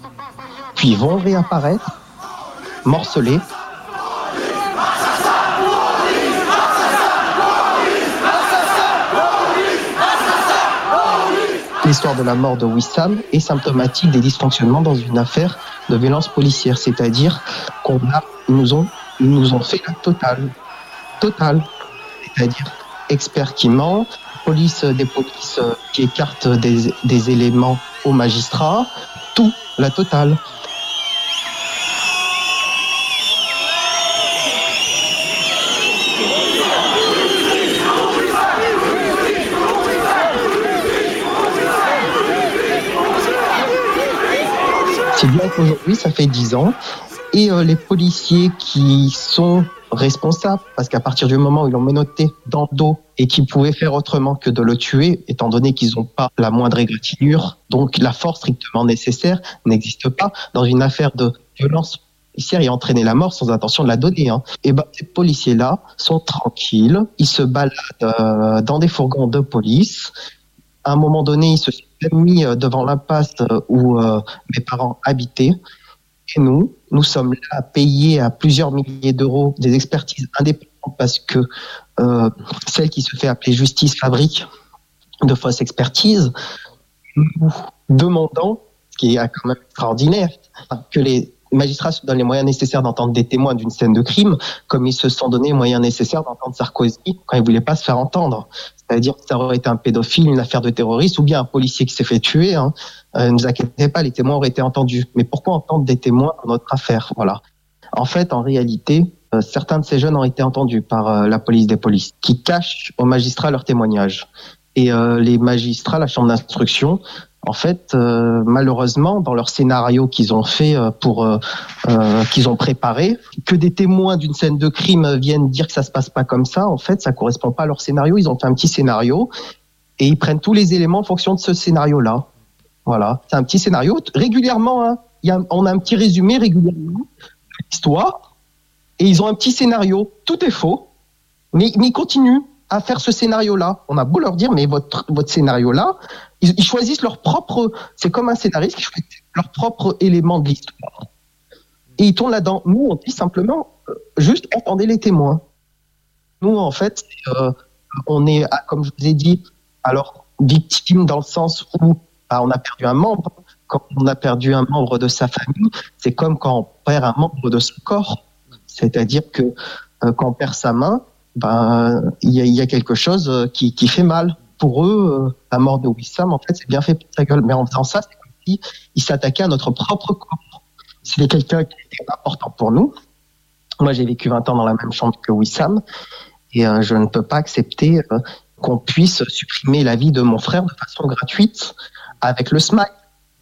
puis vont réapparaître, morcelés. L'histoire de la mort de Wissam est symptomatique des dysfonctionnements dans une affaire de violence policière, c'est-à-dire qu'on nous ont, nous ont fait la totale, totale, c'est-à-dire experts qui ment, police des polices qui écartent des, éléments aux magistrats, tout, la totale. C'est bien qu'aujourd'hui, ça fait 10 ans, et euh, les policiers qui sont responsables, parce qu'à partir du moment où ils l'ont menotté dans le dos et qu'ils pouvaient faire autrement que de le tuer, étant donné qu'ils n'ont pas la moindre égratignure, donc la force strictement nécessaire n'existe pas dans une affaire de violence policière et entraîner la mort sans intention de la donner. Hein. Et ben, ces policiers-là sont tranquilles, ils se baladent euh, dans des fourgons de police. À un moment donné, ils se sont mis euh, devant l'impasse euh, où euh, mes parents habitaient. Et nous, nous sommes là à payer à plusieurs milliers d'euros des expertises indépendantes parce que euh, celle qui se fait appeler Justice fabrique de fausses expertises, nous demandant, ce qui est quand même extraordinaire, que les magistrats se donnent les moyens nécessaires d'entendre des témoins d'une scène de crime, comme ils se sont donné les moyens nécessaires d'entendre Sarkozy quand il voulait pas se faire entendre. C'est-à-dire que ça aurait été un pédophile, une affaire de terroriste, ou bien un policier qui s'est fait tuer. Hein. Euh, ne vous inquiétez pas, les témoins auraient été entendus. Mais pourquoi entendre des témoins dans notre affaire? Voilà. En fait, en réalité, euh, certains de ces jeunes ont été entendus par euh, la police des polices, qui cachent aux magistrats leurs témoignages. Et euh, les magistrats, la chambre d'instruction, en fait, euh, malheureusement, dans leur scénario qu'ils ont fait euh, pour euh, euh, qu'ils ont préparé, que des témoins d'une scène de crime viennent dire que ça se passe pas comme ça, en fait, ça correspond pas à leur scénario. Ils ont fait un petit scénario et ils prennent tous les éléments en fonction de ce scénario-là. Voilà, c'est un petit scénario. Régulièrement, hein, on a un petit résumé régulièrement de l'histoire et ils ont un petit scénario. Tout est faux, mais, mais ils continuent à faire ce scénario-là. On a beau leur dire, mais votre, votre scénario-là, ils, choisissent leur propre. C'est comme un scénariste qui choisit leur propre élément de l'histoire. Et ils tournent là-dedans. Nous, on dit simplement, euh, juste entendez les témoins. Nous, en fait, euh, on est, ah, comme je vous ai dit, alors victime dans le sens où bah, on a perdu un membre. Quand on a perdu un membre de sa famille, c'est comme quand on perd un membre de son corps. C'est-à-dire que euh, quand on perd sa main, ben, il y, a, il y a quelque chose qui fait mal. Pour eux, euh, la mort de Wissam, en fait, c'est bien fait pour sa gueule. Mais en faisant ça, c'est comme si ils s'attaquaient à notre propre corps. C'était quelqu'un qui était important pour nous. Moi, j'ai vécu 20 ans dans la même chambre que Wissam. Et euh, je ne peux pas accepter euh, qu'on puisse supprimer la vie de mon frère de façon gratuite avec le smile.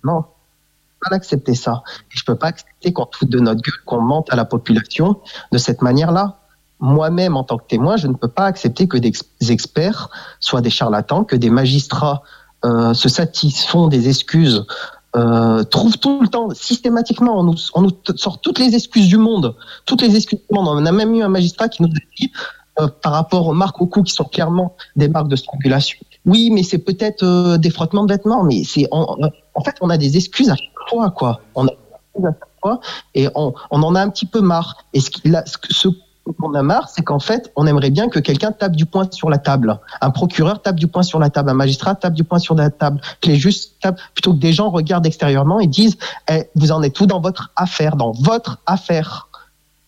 Non, je peux pas accepter ça. Et je peux pas accepter qu'on foute de notre gueule, qu'on mente à la population de cette manière-là moi-même en tant que témoin, je ne peux pas accepter que des experts soient des charlatans, que des magistrats euh, se satisfont des excuses, euh, trouvent tout le temps, systématiquement, on nous, sort toutes les excuses du monde, toutes les excuses du monde. On a même eu un magistrat qui nous a dit, euh, par rapport aux marques au cou qui sont clairement des marques de strangulation. Oui, mais c'est peut-être euh, des frottements de vêtements, mais c'est en, fait on a des excuses à chaque fois, quoi. On a des excuses à chaque fois et on, en a un petit peu marre. Et ce qu'on a marre, c'est qu'en fait, on aimerait bien que quelqu'un tape du poing sur la table. Un procureur tape du poing sur la table, un magistrat tape du poing sur la table, que les juges tapent, plutôt que des gens regardent extérieurement et disent Eh, Vous en êtes tout dans votre affaire, dans votre affaire?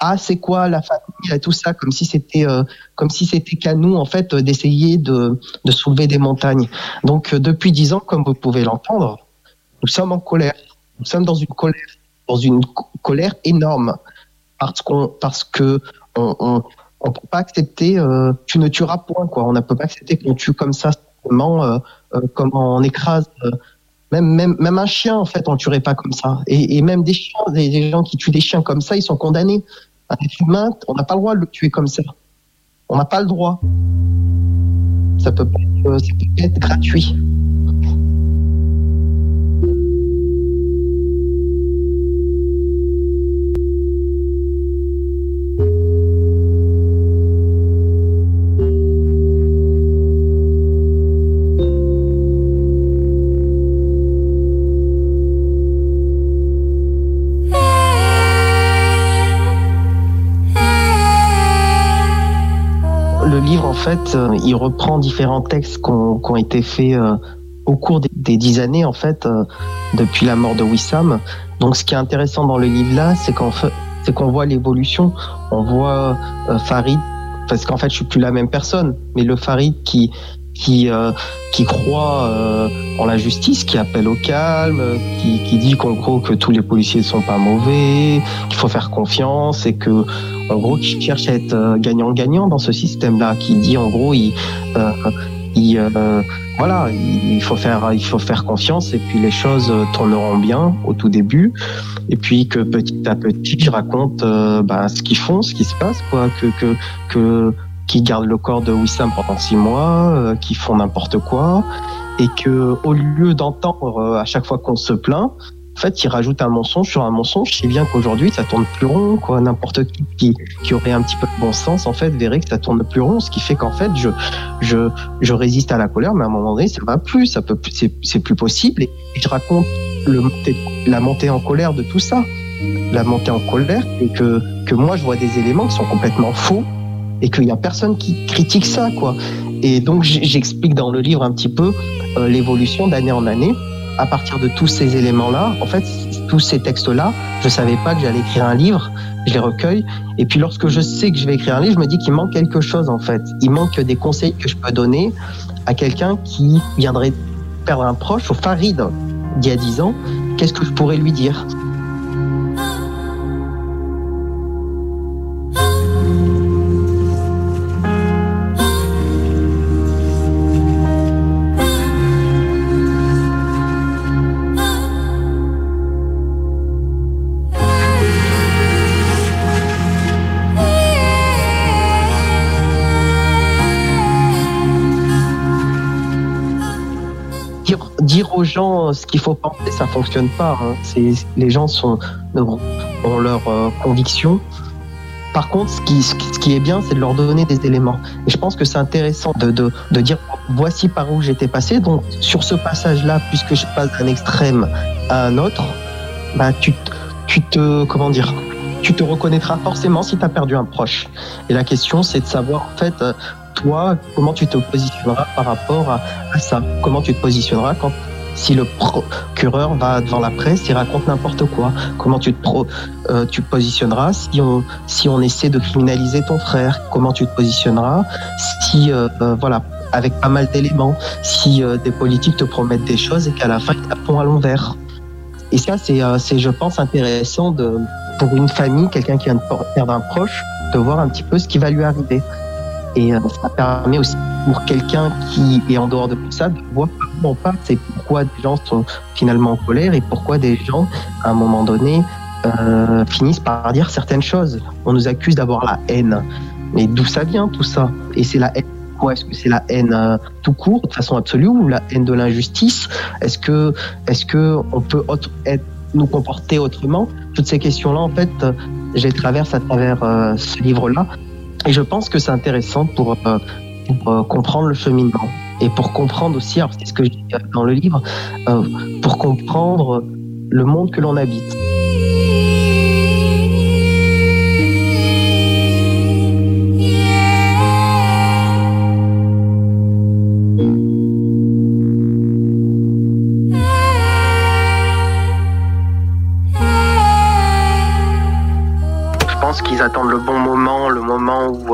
Ah, c'est quoi la famille et tout ça, comme si c'était euh, comme si c'était qu'à nous en fait euh, d'essayer de, de soulever des montagnes. Donc euh, depuis dix ans, comme vous pouvez l'entendre, nous sommes en colère. Nous sommes dans une colère, dans une co- colère énorme parce qu'on parce que on, on, peut pas accepter euh, tu ne tueras point quoi. On ne peut pas accepter qu'on tue comme ça simplement euh, euh, comme on écrase euh, même même même un chien en fait on le tuerait pas comme ça. Et, même des chiens des, gens qui tuent des chiens comme ça ils sont condamnés. Un être humain on n'a pas le droit de le tuer comme ça. On n'a pas le droit. Ça peut pas ça peut être gratuit fait, euh, il reprend différents textes qui ont, été faits euh, au cours des, dix années, en fait, euh, depuis la mort de Wissam. Donc, ce qui est intéressant dans le livre-là, c'est qu'on voit l'évolution. On voit Farid, parce qu'en fait, je suis plus la même personne, mais le Farid qui croit en la justice, qui appelle au calme, qui, qui dit qu'en gros que tous les policiers ne sont pas mauvais, qu'il faut faire confiance et que en gros qui cherche à être euh, gagnant-gagnant dans ce système-là, qui dit en gros il, euh, il euh, voilà il faut faire il faut faire confiance et puis les choses euh, tourneront bien au tout début. Et puis que petit à petit je raconte euh, bah, ce qu'ils font, ce qui se passe quoi, que que que qui gardent le corps de Wissam pendant six mois, qui font n'importe quoi, et que au lieu d'entendre à chaque fois qu'on se plaint, En fait, il rajoute un mensonge sur un mensonge. Sais bien qu'aujourd'hui, ça tourne plus rond. Quoi. N'importe qui, qui aurait un petit peu de bon sens, en fait, verrait que ça tourne plus rond. Ce qui fait qu'en fait, je, je, je résiste à la colère, mais à un moment donné, ça va plus. Ça peut, c'est, c'est plus possible. Et, je raconte la montée en colère de tout ça. La montée en colère, et que, que moi, je vois des éléments qui sont complètement faux et qu'il y a personne qui critique ça, quoi. Et donc, j'explique dans le livre un petit peu euh, l'évolution d'année en année à partir de tous ces éléments-là, en fait, tous ces textes-là, je savais pas que j'allais écrire un livre, je les recueille, et puis lorsque je sais que je vais écrire un livre, je me dis qu'il manque quelque chose, en fait. Il manque des conseils que je peux donner à quelqu'un qui viendrait perdre un proche, au Farid, d'il y a 10 ans, qu'est-ce que je pourrais lui dire, aux gens ce qu'il faut penser, ça fonctionne pas. hein. C'est, les gens sont, ont leurs euh, convictions. Par contre, ce qui, est bien, c'est de leur donner des éléments. Et je pense que c'est intéressant de, dire voici par où j'étais passé. Donc, sur ce passage-là, puisque je passe d'un extrême à un autre, bah, tu, te- comment dire, tu te reconnaîtras forcément si tu as perdu un proche. Et la question, c'est de savoir, en fait, euh, toi, comment tu te positionneras par rapport à ça Comment tu te positionneras quand si le procureur va devant la presse, il raconte n'importe quoi. Comment tu te, pro- euh, tu te positionneras si on, si on essaie de criminaliser ton frère? Comment tu te positionneras si, euh, euh, voilà, avec pas mal d'éléments, si des politiques te promettent des choses et qu'à la fin, ils te font à l'envers? Et ça, c'est, c'est, je pense, intéressant de, pour une famille, quelqu'un qui vient de perdre un proche, de voir un petit peu ce qui va lui arriver. Et euh, ça permet aussi pour quelqu'un qui est en dehors de tout ça de voir comment on passe et pourquoi des gens sont finalement en colère et pourquoi des gens, à un moment donné, euh, finissent par dire certaines choses. On nous accuse d'avoir la haine. Mais d'où ça vient tout ça? Et c'est la haine quoi Est-ce que c'est la haine euh, tout court, de façon absolue, ou la haine de l'injustice? Est-ce que, est-ce que on peut être, nous comporter autrement? Toutes ces questions-là, en fait, je les traverse à travers ce livre-là, et je pense que c'est intéressant pour, euh, euh, comprendre le cheminement et pour comprendre aussi, c'est ce que je dis dans le livre, euh, pour comprendre le monde que l'on habite.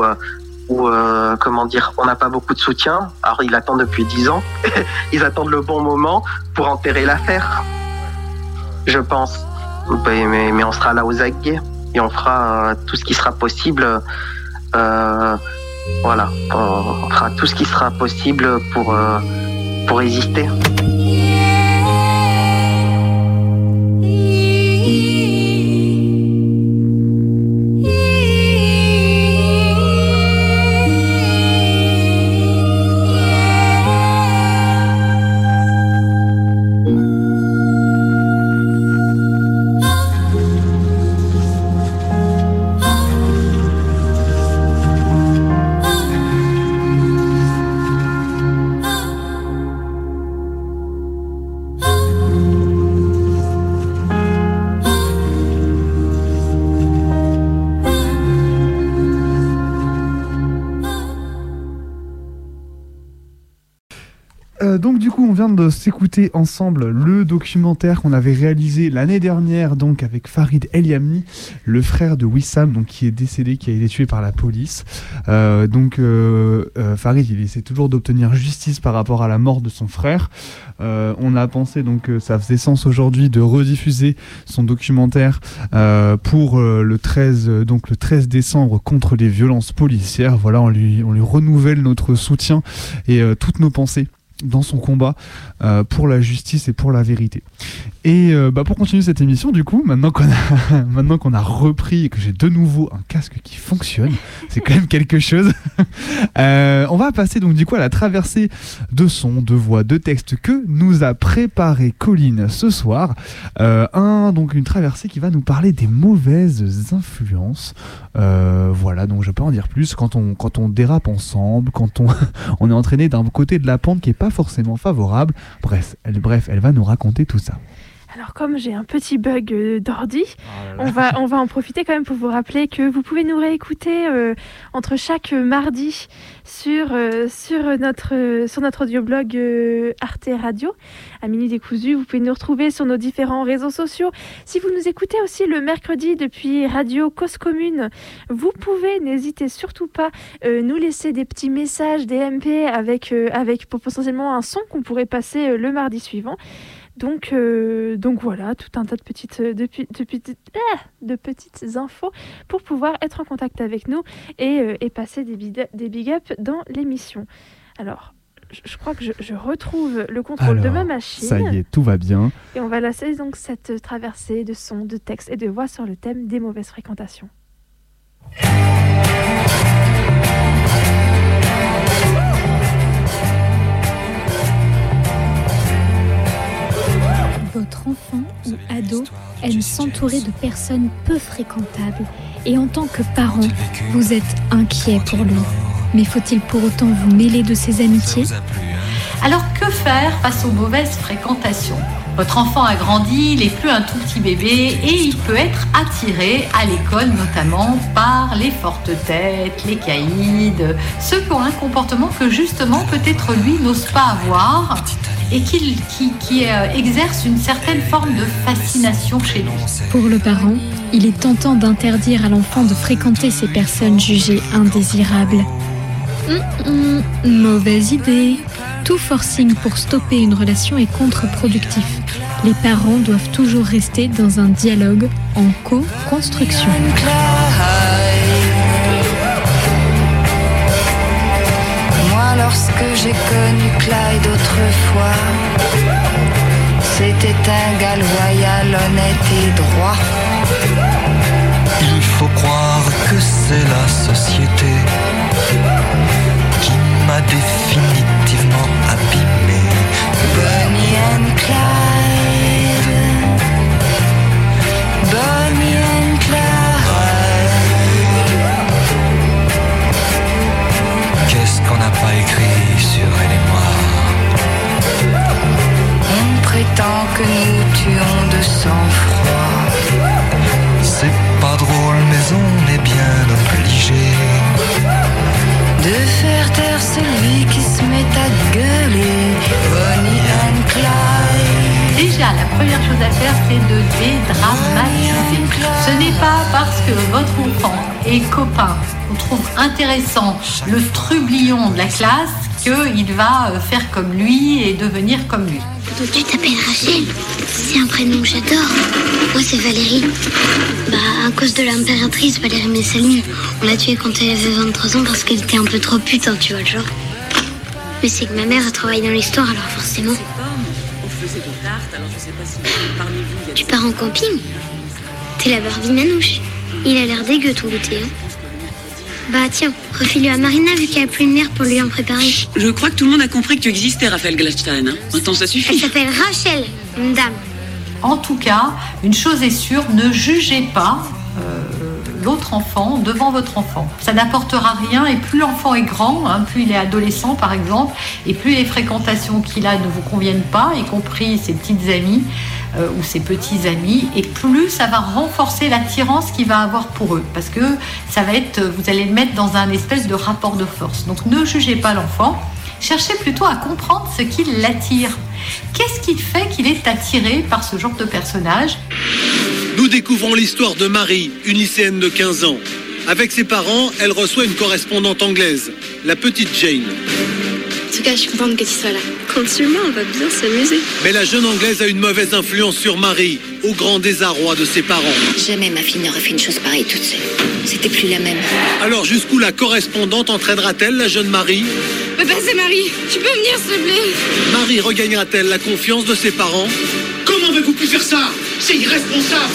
Euh, où euh, comment dire, on n'a pas beaucoup de soutien. Alors ils attendent depuis 10 ans. ils attendent le bon moment pour enterrer l'affaire. Je pense. Mais, on sera là aux aguets et on fera euh, tout ce qui sera possible. voilà, on fera tout ce qui sera possible pour, pour résister. De s'écouter ensemble le documentaire qu'on avait réalisé l'année dernière, donc avec Farid El Yamni, le frère de Wissam, donc qui est décédé, qui a été tué par la police. Euh, donc euh, euh, Farid, il essaie toujours d'obtenir justice par rapport à la mort de son frère. On a pensé donc que ça faisait sens aujourd'hui de rediffuser son documentaire pour le 13 euh, donc le 13 décembre contre les violences policières. Voilà, on lui on lui renouvelle notre soutien et toutes nos pensées dans son combat euh, pour la justice et pour la vérité. Et euh, bah, pour continuer cette émission, du coup, maintenant qu'on a, maintenant qu'on a repris et que j'ai de nouveau un casque qui fonctionne, c'est quand même quelque chose. Euh, on va passer donc du coup à la traversée de sons, de voix, de textes que nous a préparé Colline ce soir. Un, donc une traversée qui va nous parler des mauvaises influences. Voilà, donc je peux en dire plus. Quand on, quand on dérape ensemble, quand on, on est entraîné d'un côté de la pente qui est pas forcément favorable. Bref, elle, va nous raconter tout ça. Alors comme j'ai un petit bug euh, d'ordi, on, va, on va en profiter quand même pour vous rappeler que vous pouvez nous réécouter euh, entre chaque mardi sur, euh, sur, notre, euh, sur notre audioblog euh, Arte Radio, à Minuit Décousu. Vous pouvez nous retrouver sur nos différents réseaux sociaux. Si vous nous écoutez aussi le mercredi depuis Radio Cause Commune, vous pouvez, n'hésitez surtout pas, nous laisser des petits messages, des MP avec, avec potentiellement un son qu'on pourrait passer le mardi suivant. Donc, euh, donc voilà, tout un tas de petites, de, pi- de petites, ah, de petites infos pour pouvoir être en contact avec nous et, euh, et passer des, big- des big up dans l'émission. Alors, je, je crois que je, je retrouve le contrôle de ma machine. Ça y est, tout va bien. Et on va lancer donc cette traversée de sons, de textes et de voix sur le thème des mauvaises fréquentations. Votre enfant ou ado aime s'entourer de personnes peu fréquentables. Et en tant que parent, vous êtes inquiet pour lui. Mais faut-il pour autant vous mêler de ses amitiés? Alors que faire face aux mauvaises fréquentations? Votre enfant a grandi, il n'est plus un tout petit bébé et il peut être attiré à l'école notamment par les fortes têtes, les caïds, ceux qui ont un comportement que justement peut-être lui n'ose pas avoir et qui, euh, exerce une certaine forme de fascination chez lui. Pour le parent, il est tentant d'interdire à l'enfant de fréquenter ces personnes jugées indésirables. Mauvaise idée. Tout forcing pour stopper une relation est contre-productif. Les parents doivent toujours rester dans un dialogue en co-construction. J'ai connu Clyde autrefois, c'était un gars loyal, honnête et droit. Il faut croire que c'est la société qui m'a définitivement abîmé. Bonnie and Clyde. On prétend que nous tuons de sang-froid. C'est pas drôle, mais on est bien obligé. De faire taire celui qui se met à gueuler. Bonnie and Clyde. Déjà, la première chose à faire, c'est de dédramatiser. Ce n'est pas parce que votre enfant est copain ou trouve intéressant le trublion de la classe qu'il va euh, faire comme lui et devenir comme lui. Tu t'appelles Rachel C'est un prénom que j'adore. Moi, c'est Valérie. Bah, à cause de l'impératrice Valérie Messaline. On l'a tuée quand elle avait 23 ans parce qu'elle était un peu trop putain, tu vois le genre. Mais c'est que ma mère a travaillé dans l'histoire, alors forcément. Tu pars en camping? T'es la Barbie Manouche. Il a l'air dégueu ton goûter. Hein. Bah tiens, refile-le à Marina vu qu'elle a plus de mère pour lui en préparer. Je crois que tout le monde a compris que tu existais, Raphaël Gladstein. Hein Maintenant, ça Elle suffit. s'appelle Rachel, une dame. En tout cas, une chose est sûre, ne jugez pas euh, l'autre enfant devant votre enfant. Ça n'apportera rien et plus l'enfant est grand, hein, plus il est adolescent par exemple, et plus les fréquentations qu'il a ne vous conviennent pas, y compris ses petites amies euh, ou ses petits amis, et plus ça va renforcer l'attirance qu'il va avoir pour eux, parce que ça va être, vous allez le mettre dans un espèce de rapport de force. Donc ne jugez pas l'enfant, cherchez plutôt à comprendre ce qui l'attire. Qu'est-ce qui fait qu'il est attiré par ce genre de personnage? Nous découvrons l'histoire de Marie, une lycéenne de 15 ans. Avec ses parents, elle reçoit une correspondante anglaise, la petite Jane. En tout cas, je suis contente que tu sois là. Compte sur moi, on va bien s'amuser. Mais la jeune Anglaise a une mauvaise influence sur Marie, au grand désarroi de ses parents. Jamais ma fille n'aurait fait une chose pareille toute seule. C'était plus la même. Alors jusqu'où la correspondante entraînera-t-elle la jeune Marie Papa, c'est Marie. Tu peux venir, s'il te plaît Marie regagnera-t-elle la confiance de ses parents Comment avez-vous pu faire ça? C'est irresponsable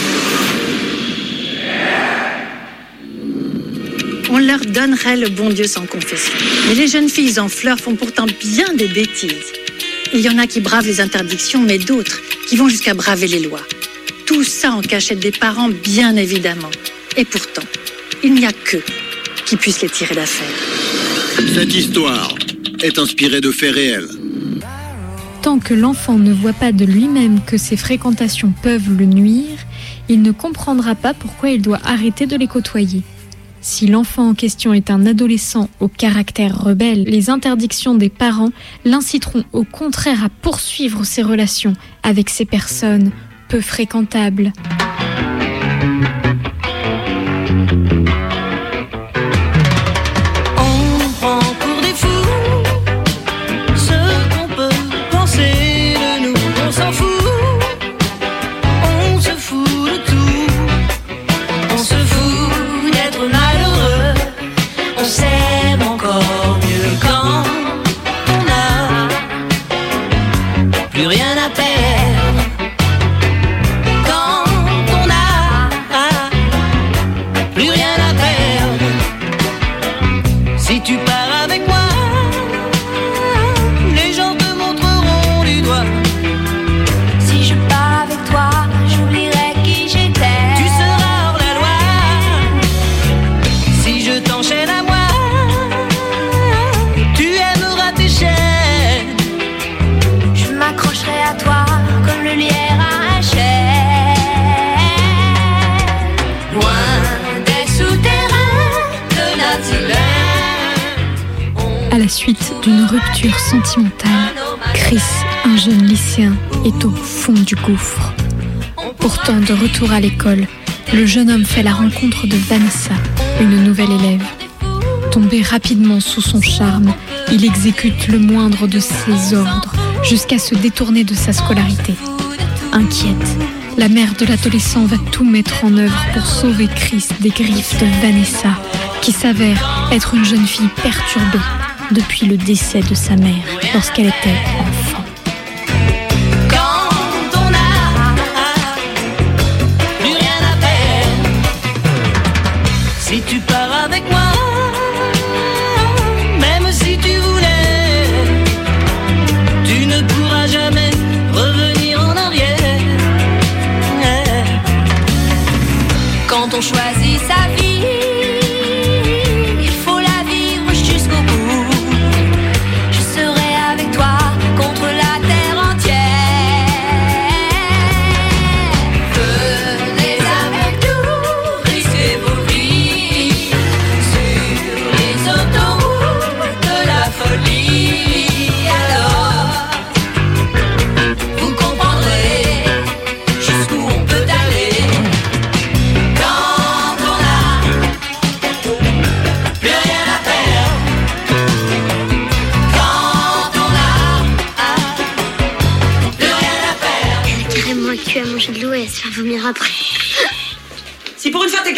On leur donnerait le bon Dieu sans confession. Mais les jeunes filles en fleurs font pourtant bien des bêtises. Il y en a qui bravent les interdictions, mais d'autres qui vont jusqu'à braver les lois. Tout ça en cachette des parents, bien évidemment. Et pourtant, il n'y a qu'eux qui puissent les tirer d'affaire. Cette histoire est inspirée de faits réels. Tant que l'enfant ne voit pas de lui-même que ses fréquentations peuvent le nuire, il ne comprendra pas pourquoi il doit arrêter de les côtoyer. Si l'enfant en question est un adolescent au caractère rebelle, les interdictions des parents l'inciteront au contraire à poursuivre ses relations avec ces personnes peu fréquentables. D'une rupture sentimentale, Chris, un jeune lycéen, est au fond du gouffre. Pourtant, de retour à l'école, le jeune homme fait la rencontre de Vanessa, une nouvelle élève. Tombé rapidement sous son charme, il exécute le moindre de ses ordres jusqu'à se détourner de sa scolarité. Inquiète, la mère de l'adolescent va tout mettre en œuvre pour sauver Chris des griffes de Vanessa, qui s'avère être une jeune fille perturbée depuis le décès de sa mère lorsqu'elle était enfant.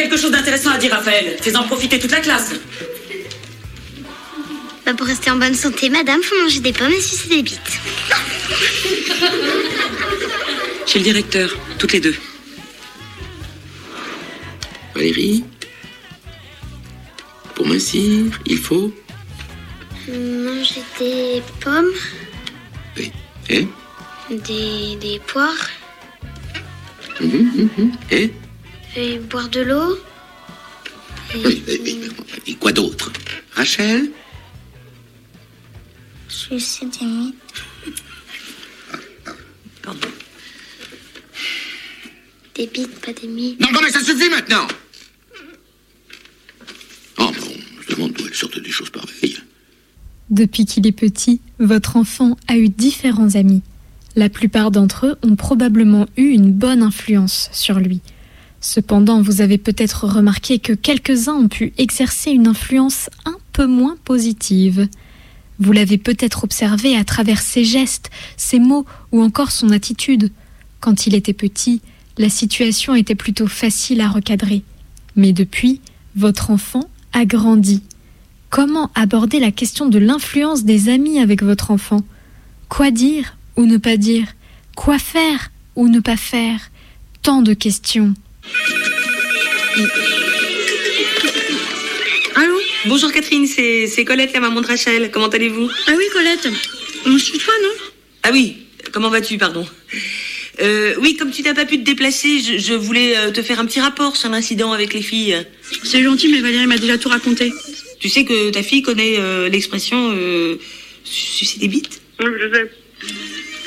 Quelque chose d'intéressant à dire, Raphaël, fais-en profiter toute la classe. Bah pour rester en bonne santé, madame, faut manger des pommes et sucer des bites. Chez le directeur, toutes les deux. Valérie Pour mincir, il faut. Manger des pommes, Et des, des poires mhm. Et et boire de l'eau. Oui, et- et- et quoi d'autre? Rachel? Sucer des mites. Des bites, pas des mites. Non, non, mais ça suffit maintenant Oh, bon, je demande d'où elles sortent des choses pareilles. Depuis qu'il est petit, votre enfant a eu différents amis. La plupart d'entre eux ont probablement eu une bonne influence sur lui. Cependant, vous avez peut-être remarqué que quelques-uns ont pu exercer une influence un peu moins positive. Vous l'avez peut-être observé à travers ses gestes, ses mots ou encore son attitude. Quand il était petit, la situation était plutôt facile à recadrer. Mais depuis, votre enfant a grandi. Comment aborder la question de l'influence des amis avec votre enfant? Quoi dire ou ne pas dire? Quoi faire ou ne pas faire? Tant de questions. Allô Bonjour Catherine, c'est Colette, la maman de Rachel. Comment allez-vous? Ah oui, Colette. On se tutoie, non? Ah oui, comment vas-tu, pardon? Euh, Oui, comme tu n'as pas pu te déplacer, je, je voulais euh, te faire un petit rapport sur l'incident avec les filles. C'est gentil, mais Valérie m'a déjà tout raconté. Tu sais que ta fille connaît euh, l'expression euh, sucer des bites? Oui, je sais.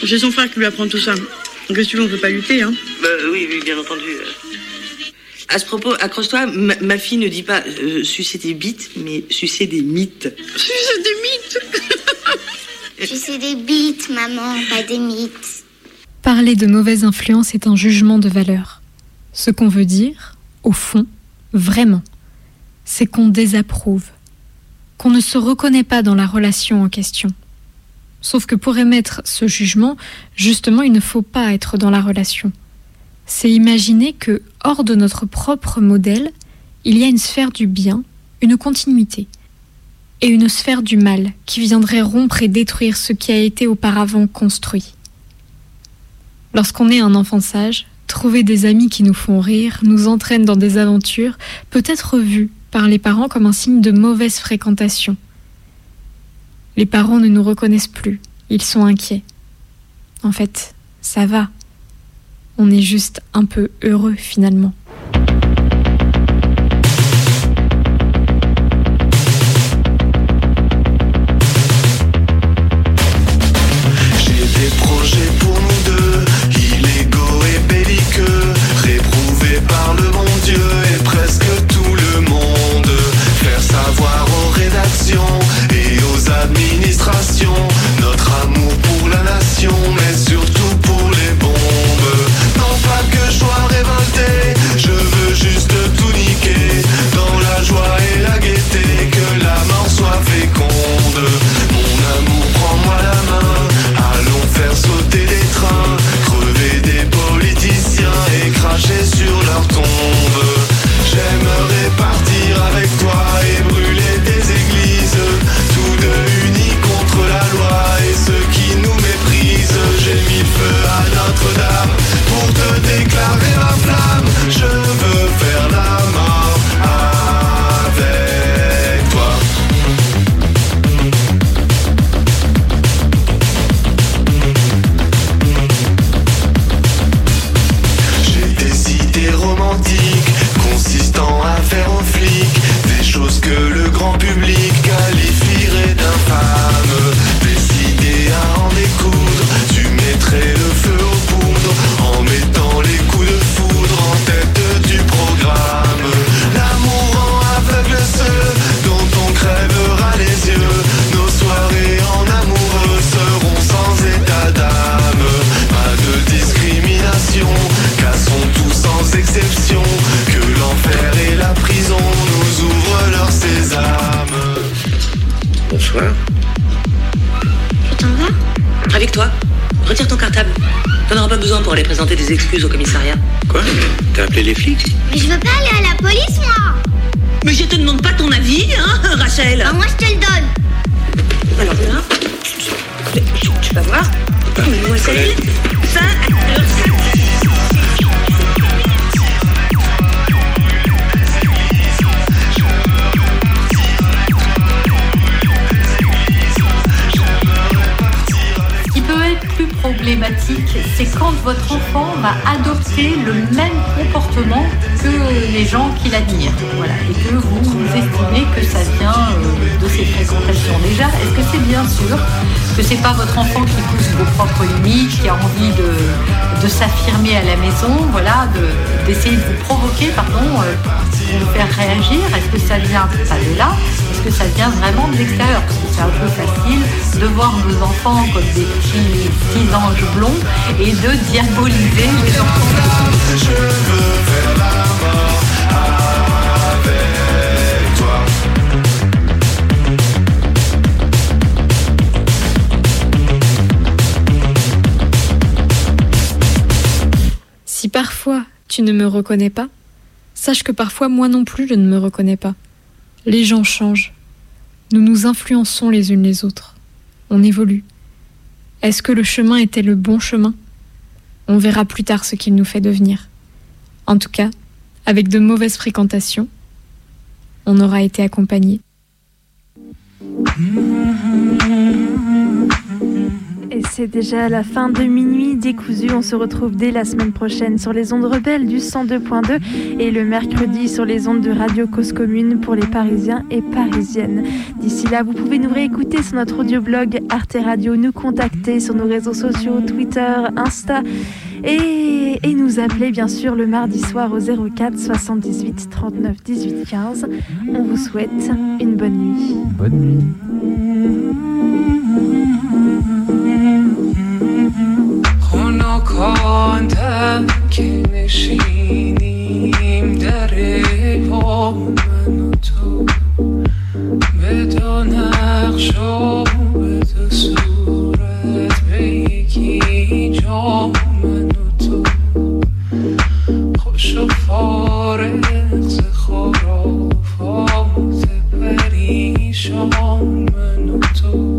C'est son frère qui lui apprend tout ça. Donc, qu'est-ce que tu veux, on peut pas lutter, hein? Bah oui, oui, bien entendu. À ce propos, accroche-toi, ma, ma fille ne dit pas euh, sucer des bites, mais sucer des mythes. Sucer des mythes sais des bites, maman, pas des mythes. Parler de mauvaise influence est un jugement de valeur. Ce qu'on veut dire, au fond, vraiment, c'est qu'on désapprouve, qu'on ne se reconnaît pas dans la relation en question. Sauf que pour émettre ce jugement, justement, il ne faut pas être dans la relation. C'est imaginer que, hors de notre propre modèle, il y a une sphère du bien, une continuité, et une sphère du mal qui viendrait rompre et détruire ce qui a été auparavant construit. Lorsqu'on est un enfant sage, trouver des amis qui nous font rire, nous entraînent dans des aventures, peut être vu par les parents comme un signe de mauvaise fréquentation. Les parents ne nous reconnaissent plus, ils sont inquiets. En fait, ça va. On est juste un peu heureux finalement. Présenter des excuses au commissariat. Quoi? T'as appelé les flics? Mais je veux pas aller à la police, moi. Mais je te demande pas ton avis, hein, Rachel. Bah, moi, je te le donne. Alors là, tu vas voir. Mademoiselle, ça, c'est quand votre enfant va adopter le même comportement que les gens qui l'admirent. Voilà. Et que vous, estimez que ça vient euh, de ces fréquentations. Déjà, est-ce que c'est bien sûr que c'est pas votre enfant qui pousse vos propres limites, qui a envie de, s'affirmer à la maison, voilà, de- d'essayer de, vous provoquer, pardon, euh, pour vous faire réagir? Est-ce que ça vient de là? Est-ce que ça vient vraiment de l'extérieur? c'est un peu facile de voir nos enfants comme des petits, petits anges blonds et de diaboliser les enfants. Si parfois tu ne me reconnais pas, sache que parfois moi non plus je ne me reconnais pas. Les gens changent. Nous nous influençons les unes les autres. On évolue. Est-ce que le chemin était le bon chemin? On verra plus tard ce qu'il nous fait devenir. En tout cas, avec de mauvaises fréquentations, on aura été accompagné. Et c'est déjà la fin de minuit décousu. On se retrouve dès la semaine prochaine sur les ondes rebelles du 102.2 et le mercredi sur les ondes de Radio Cause Commune pour les Parisiens et Parisiennes. D'ici là, vous pouvez nous réécouter sur notre audioblog Arte Radio, nous contacter sur nos réseaux sociaux, Twitter, Insta et, et nous appeler bien sûr le mardi soir au 04 78 39 18 15. On vous souhaite une bonne nuit. Bonne nuit. خنکاندم که نشینیم در پا من و تو. به دو نقش و به دو صورت به یکی جا من و تو. خوش و فارغ ز خرافات پریشان من و تو.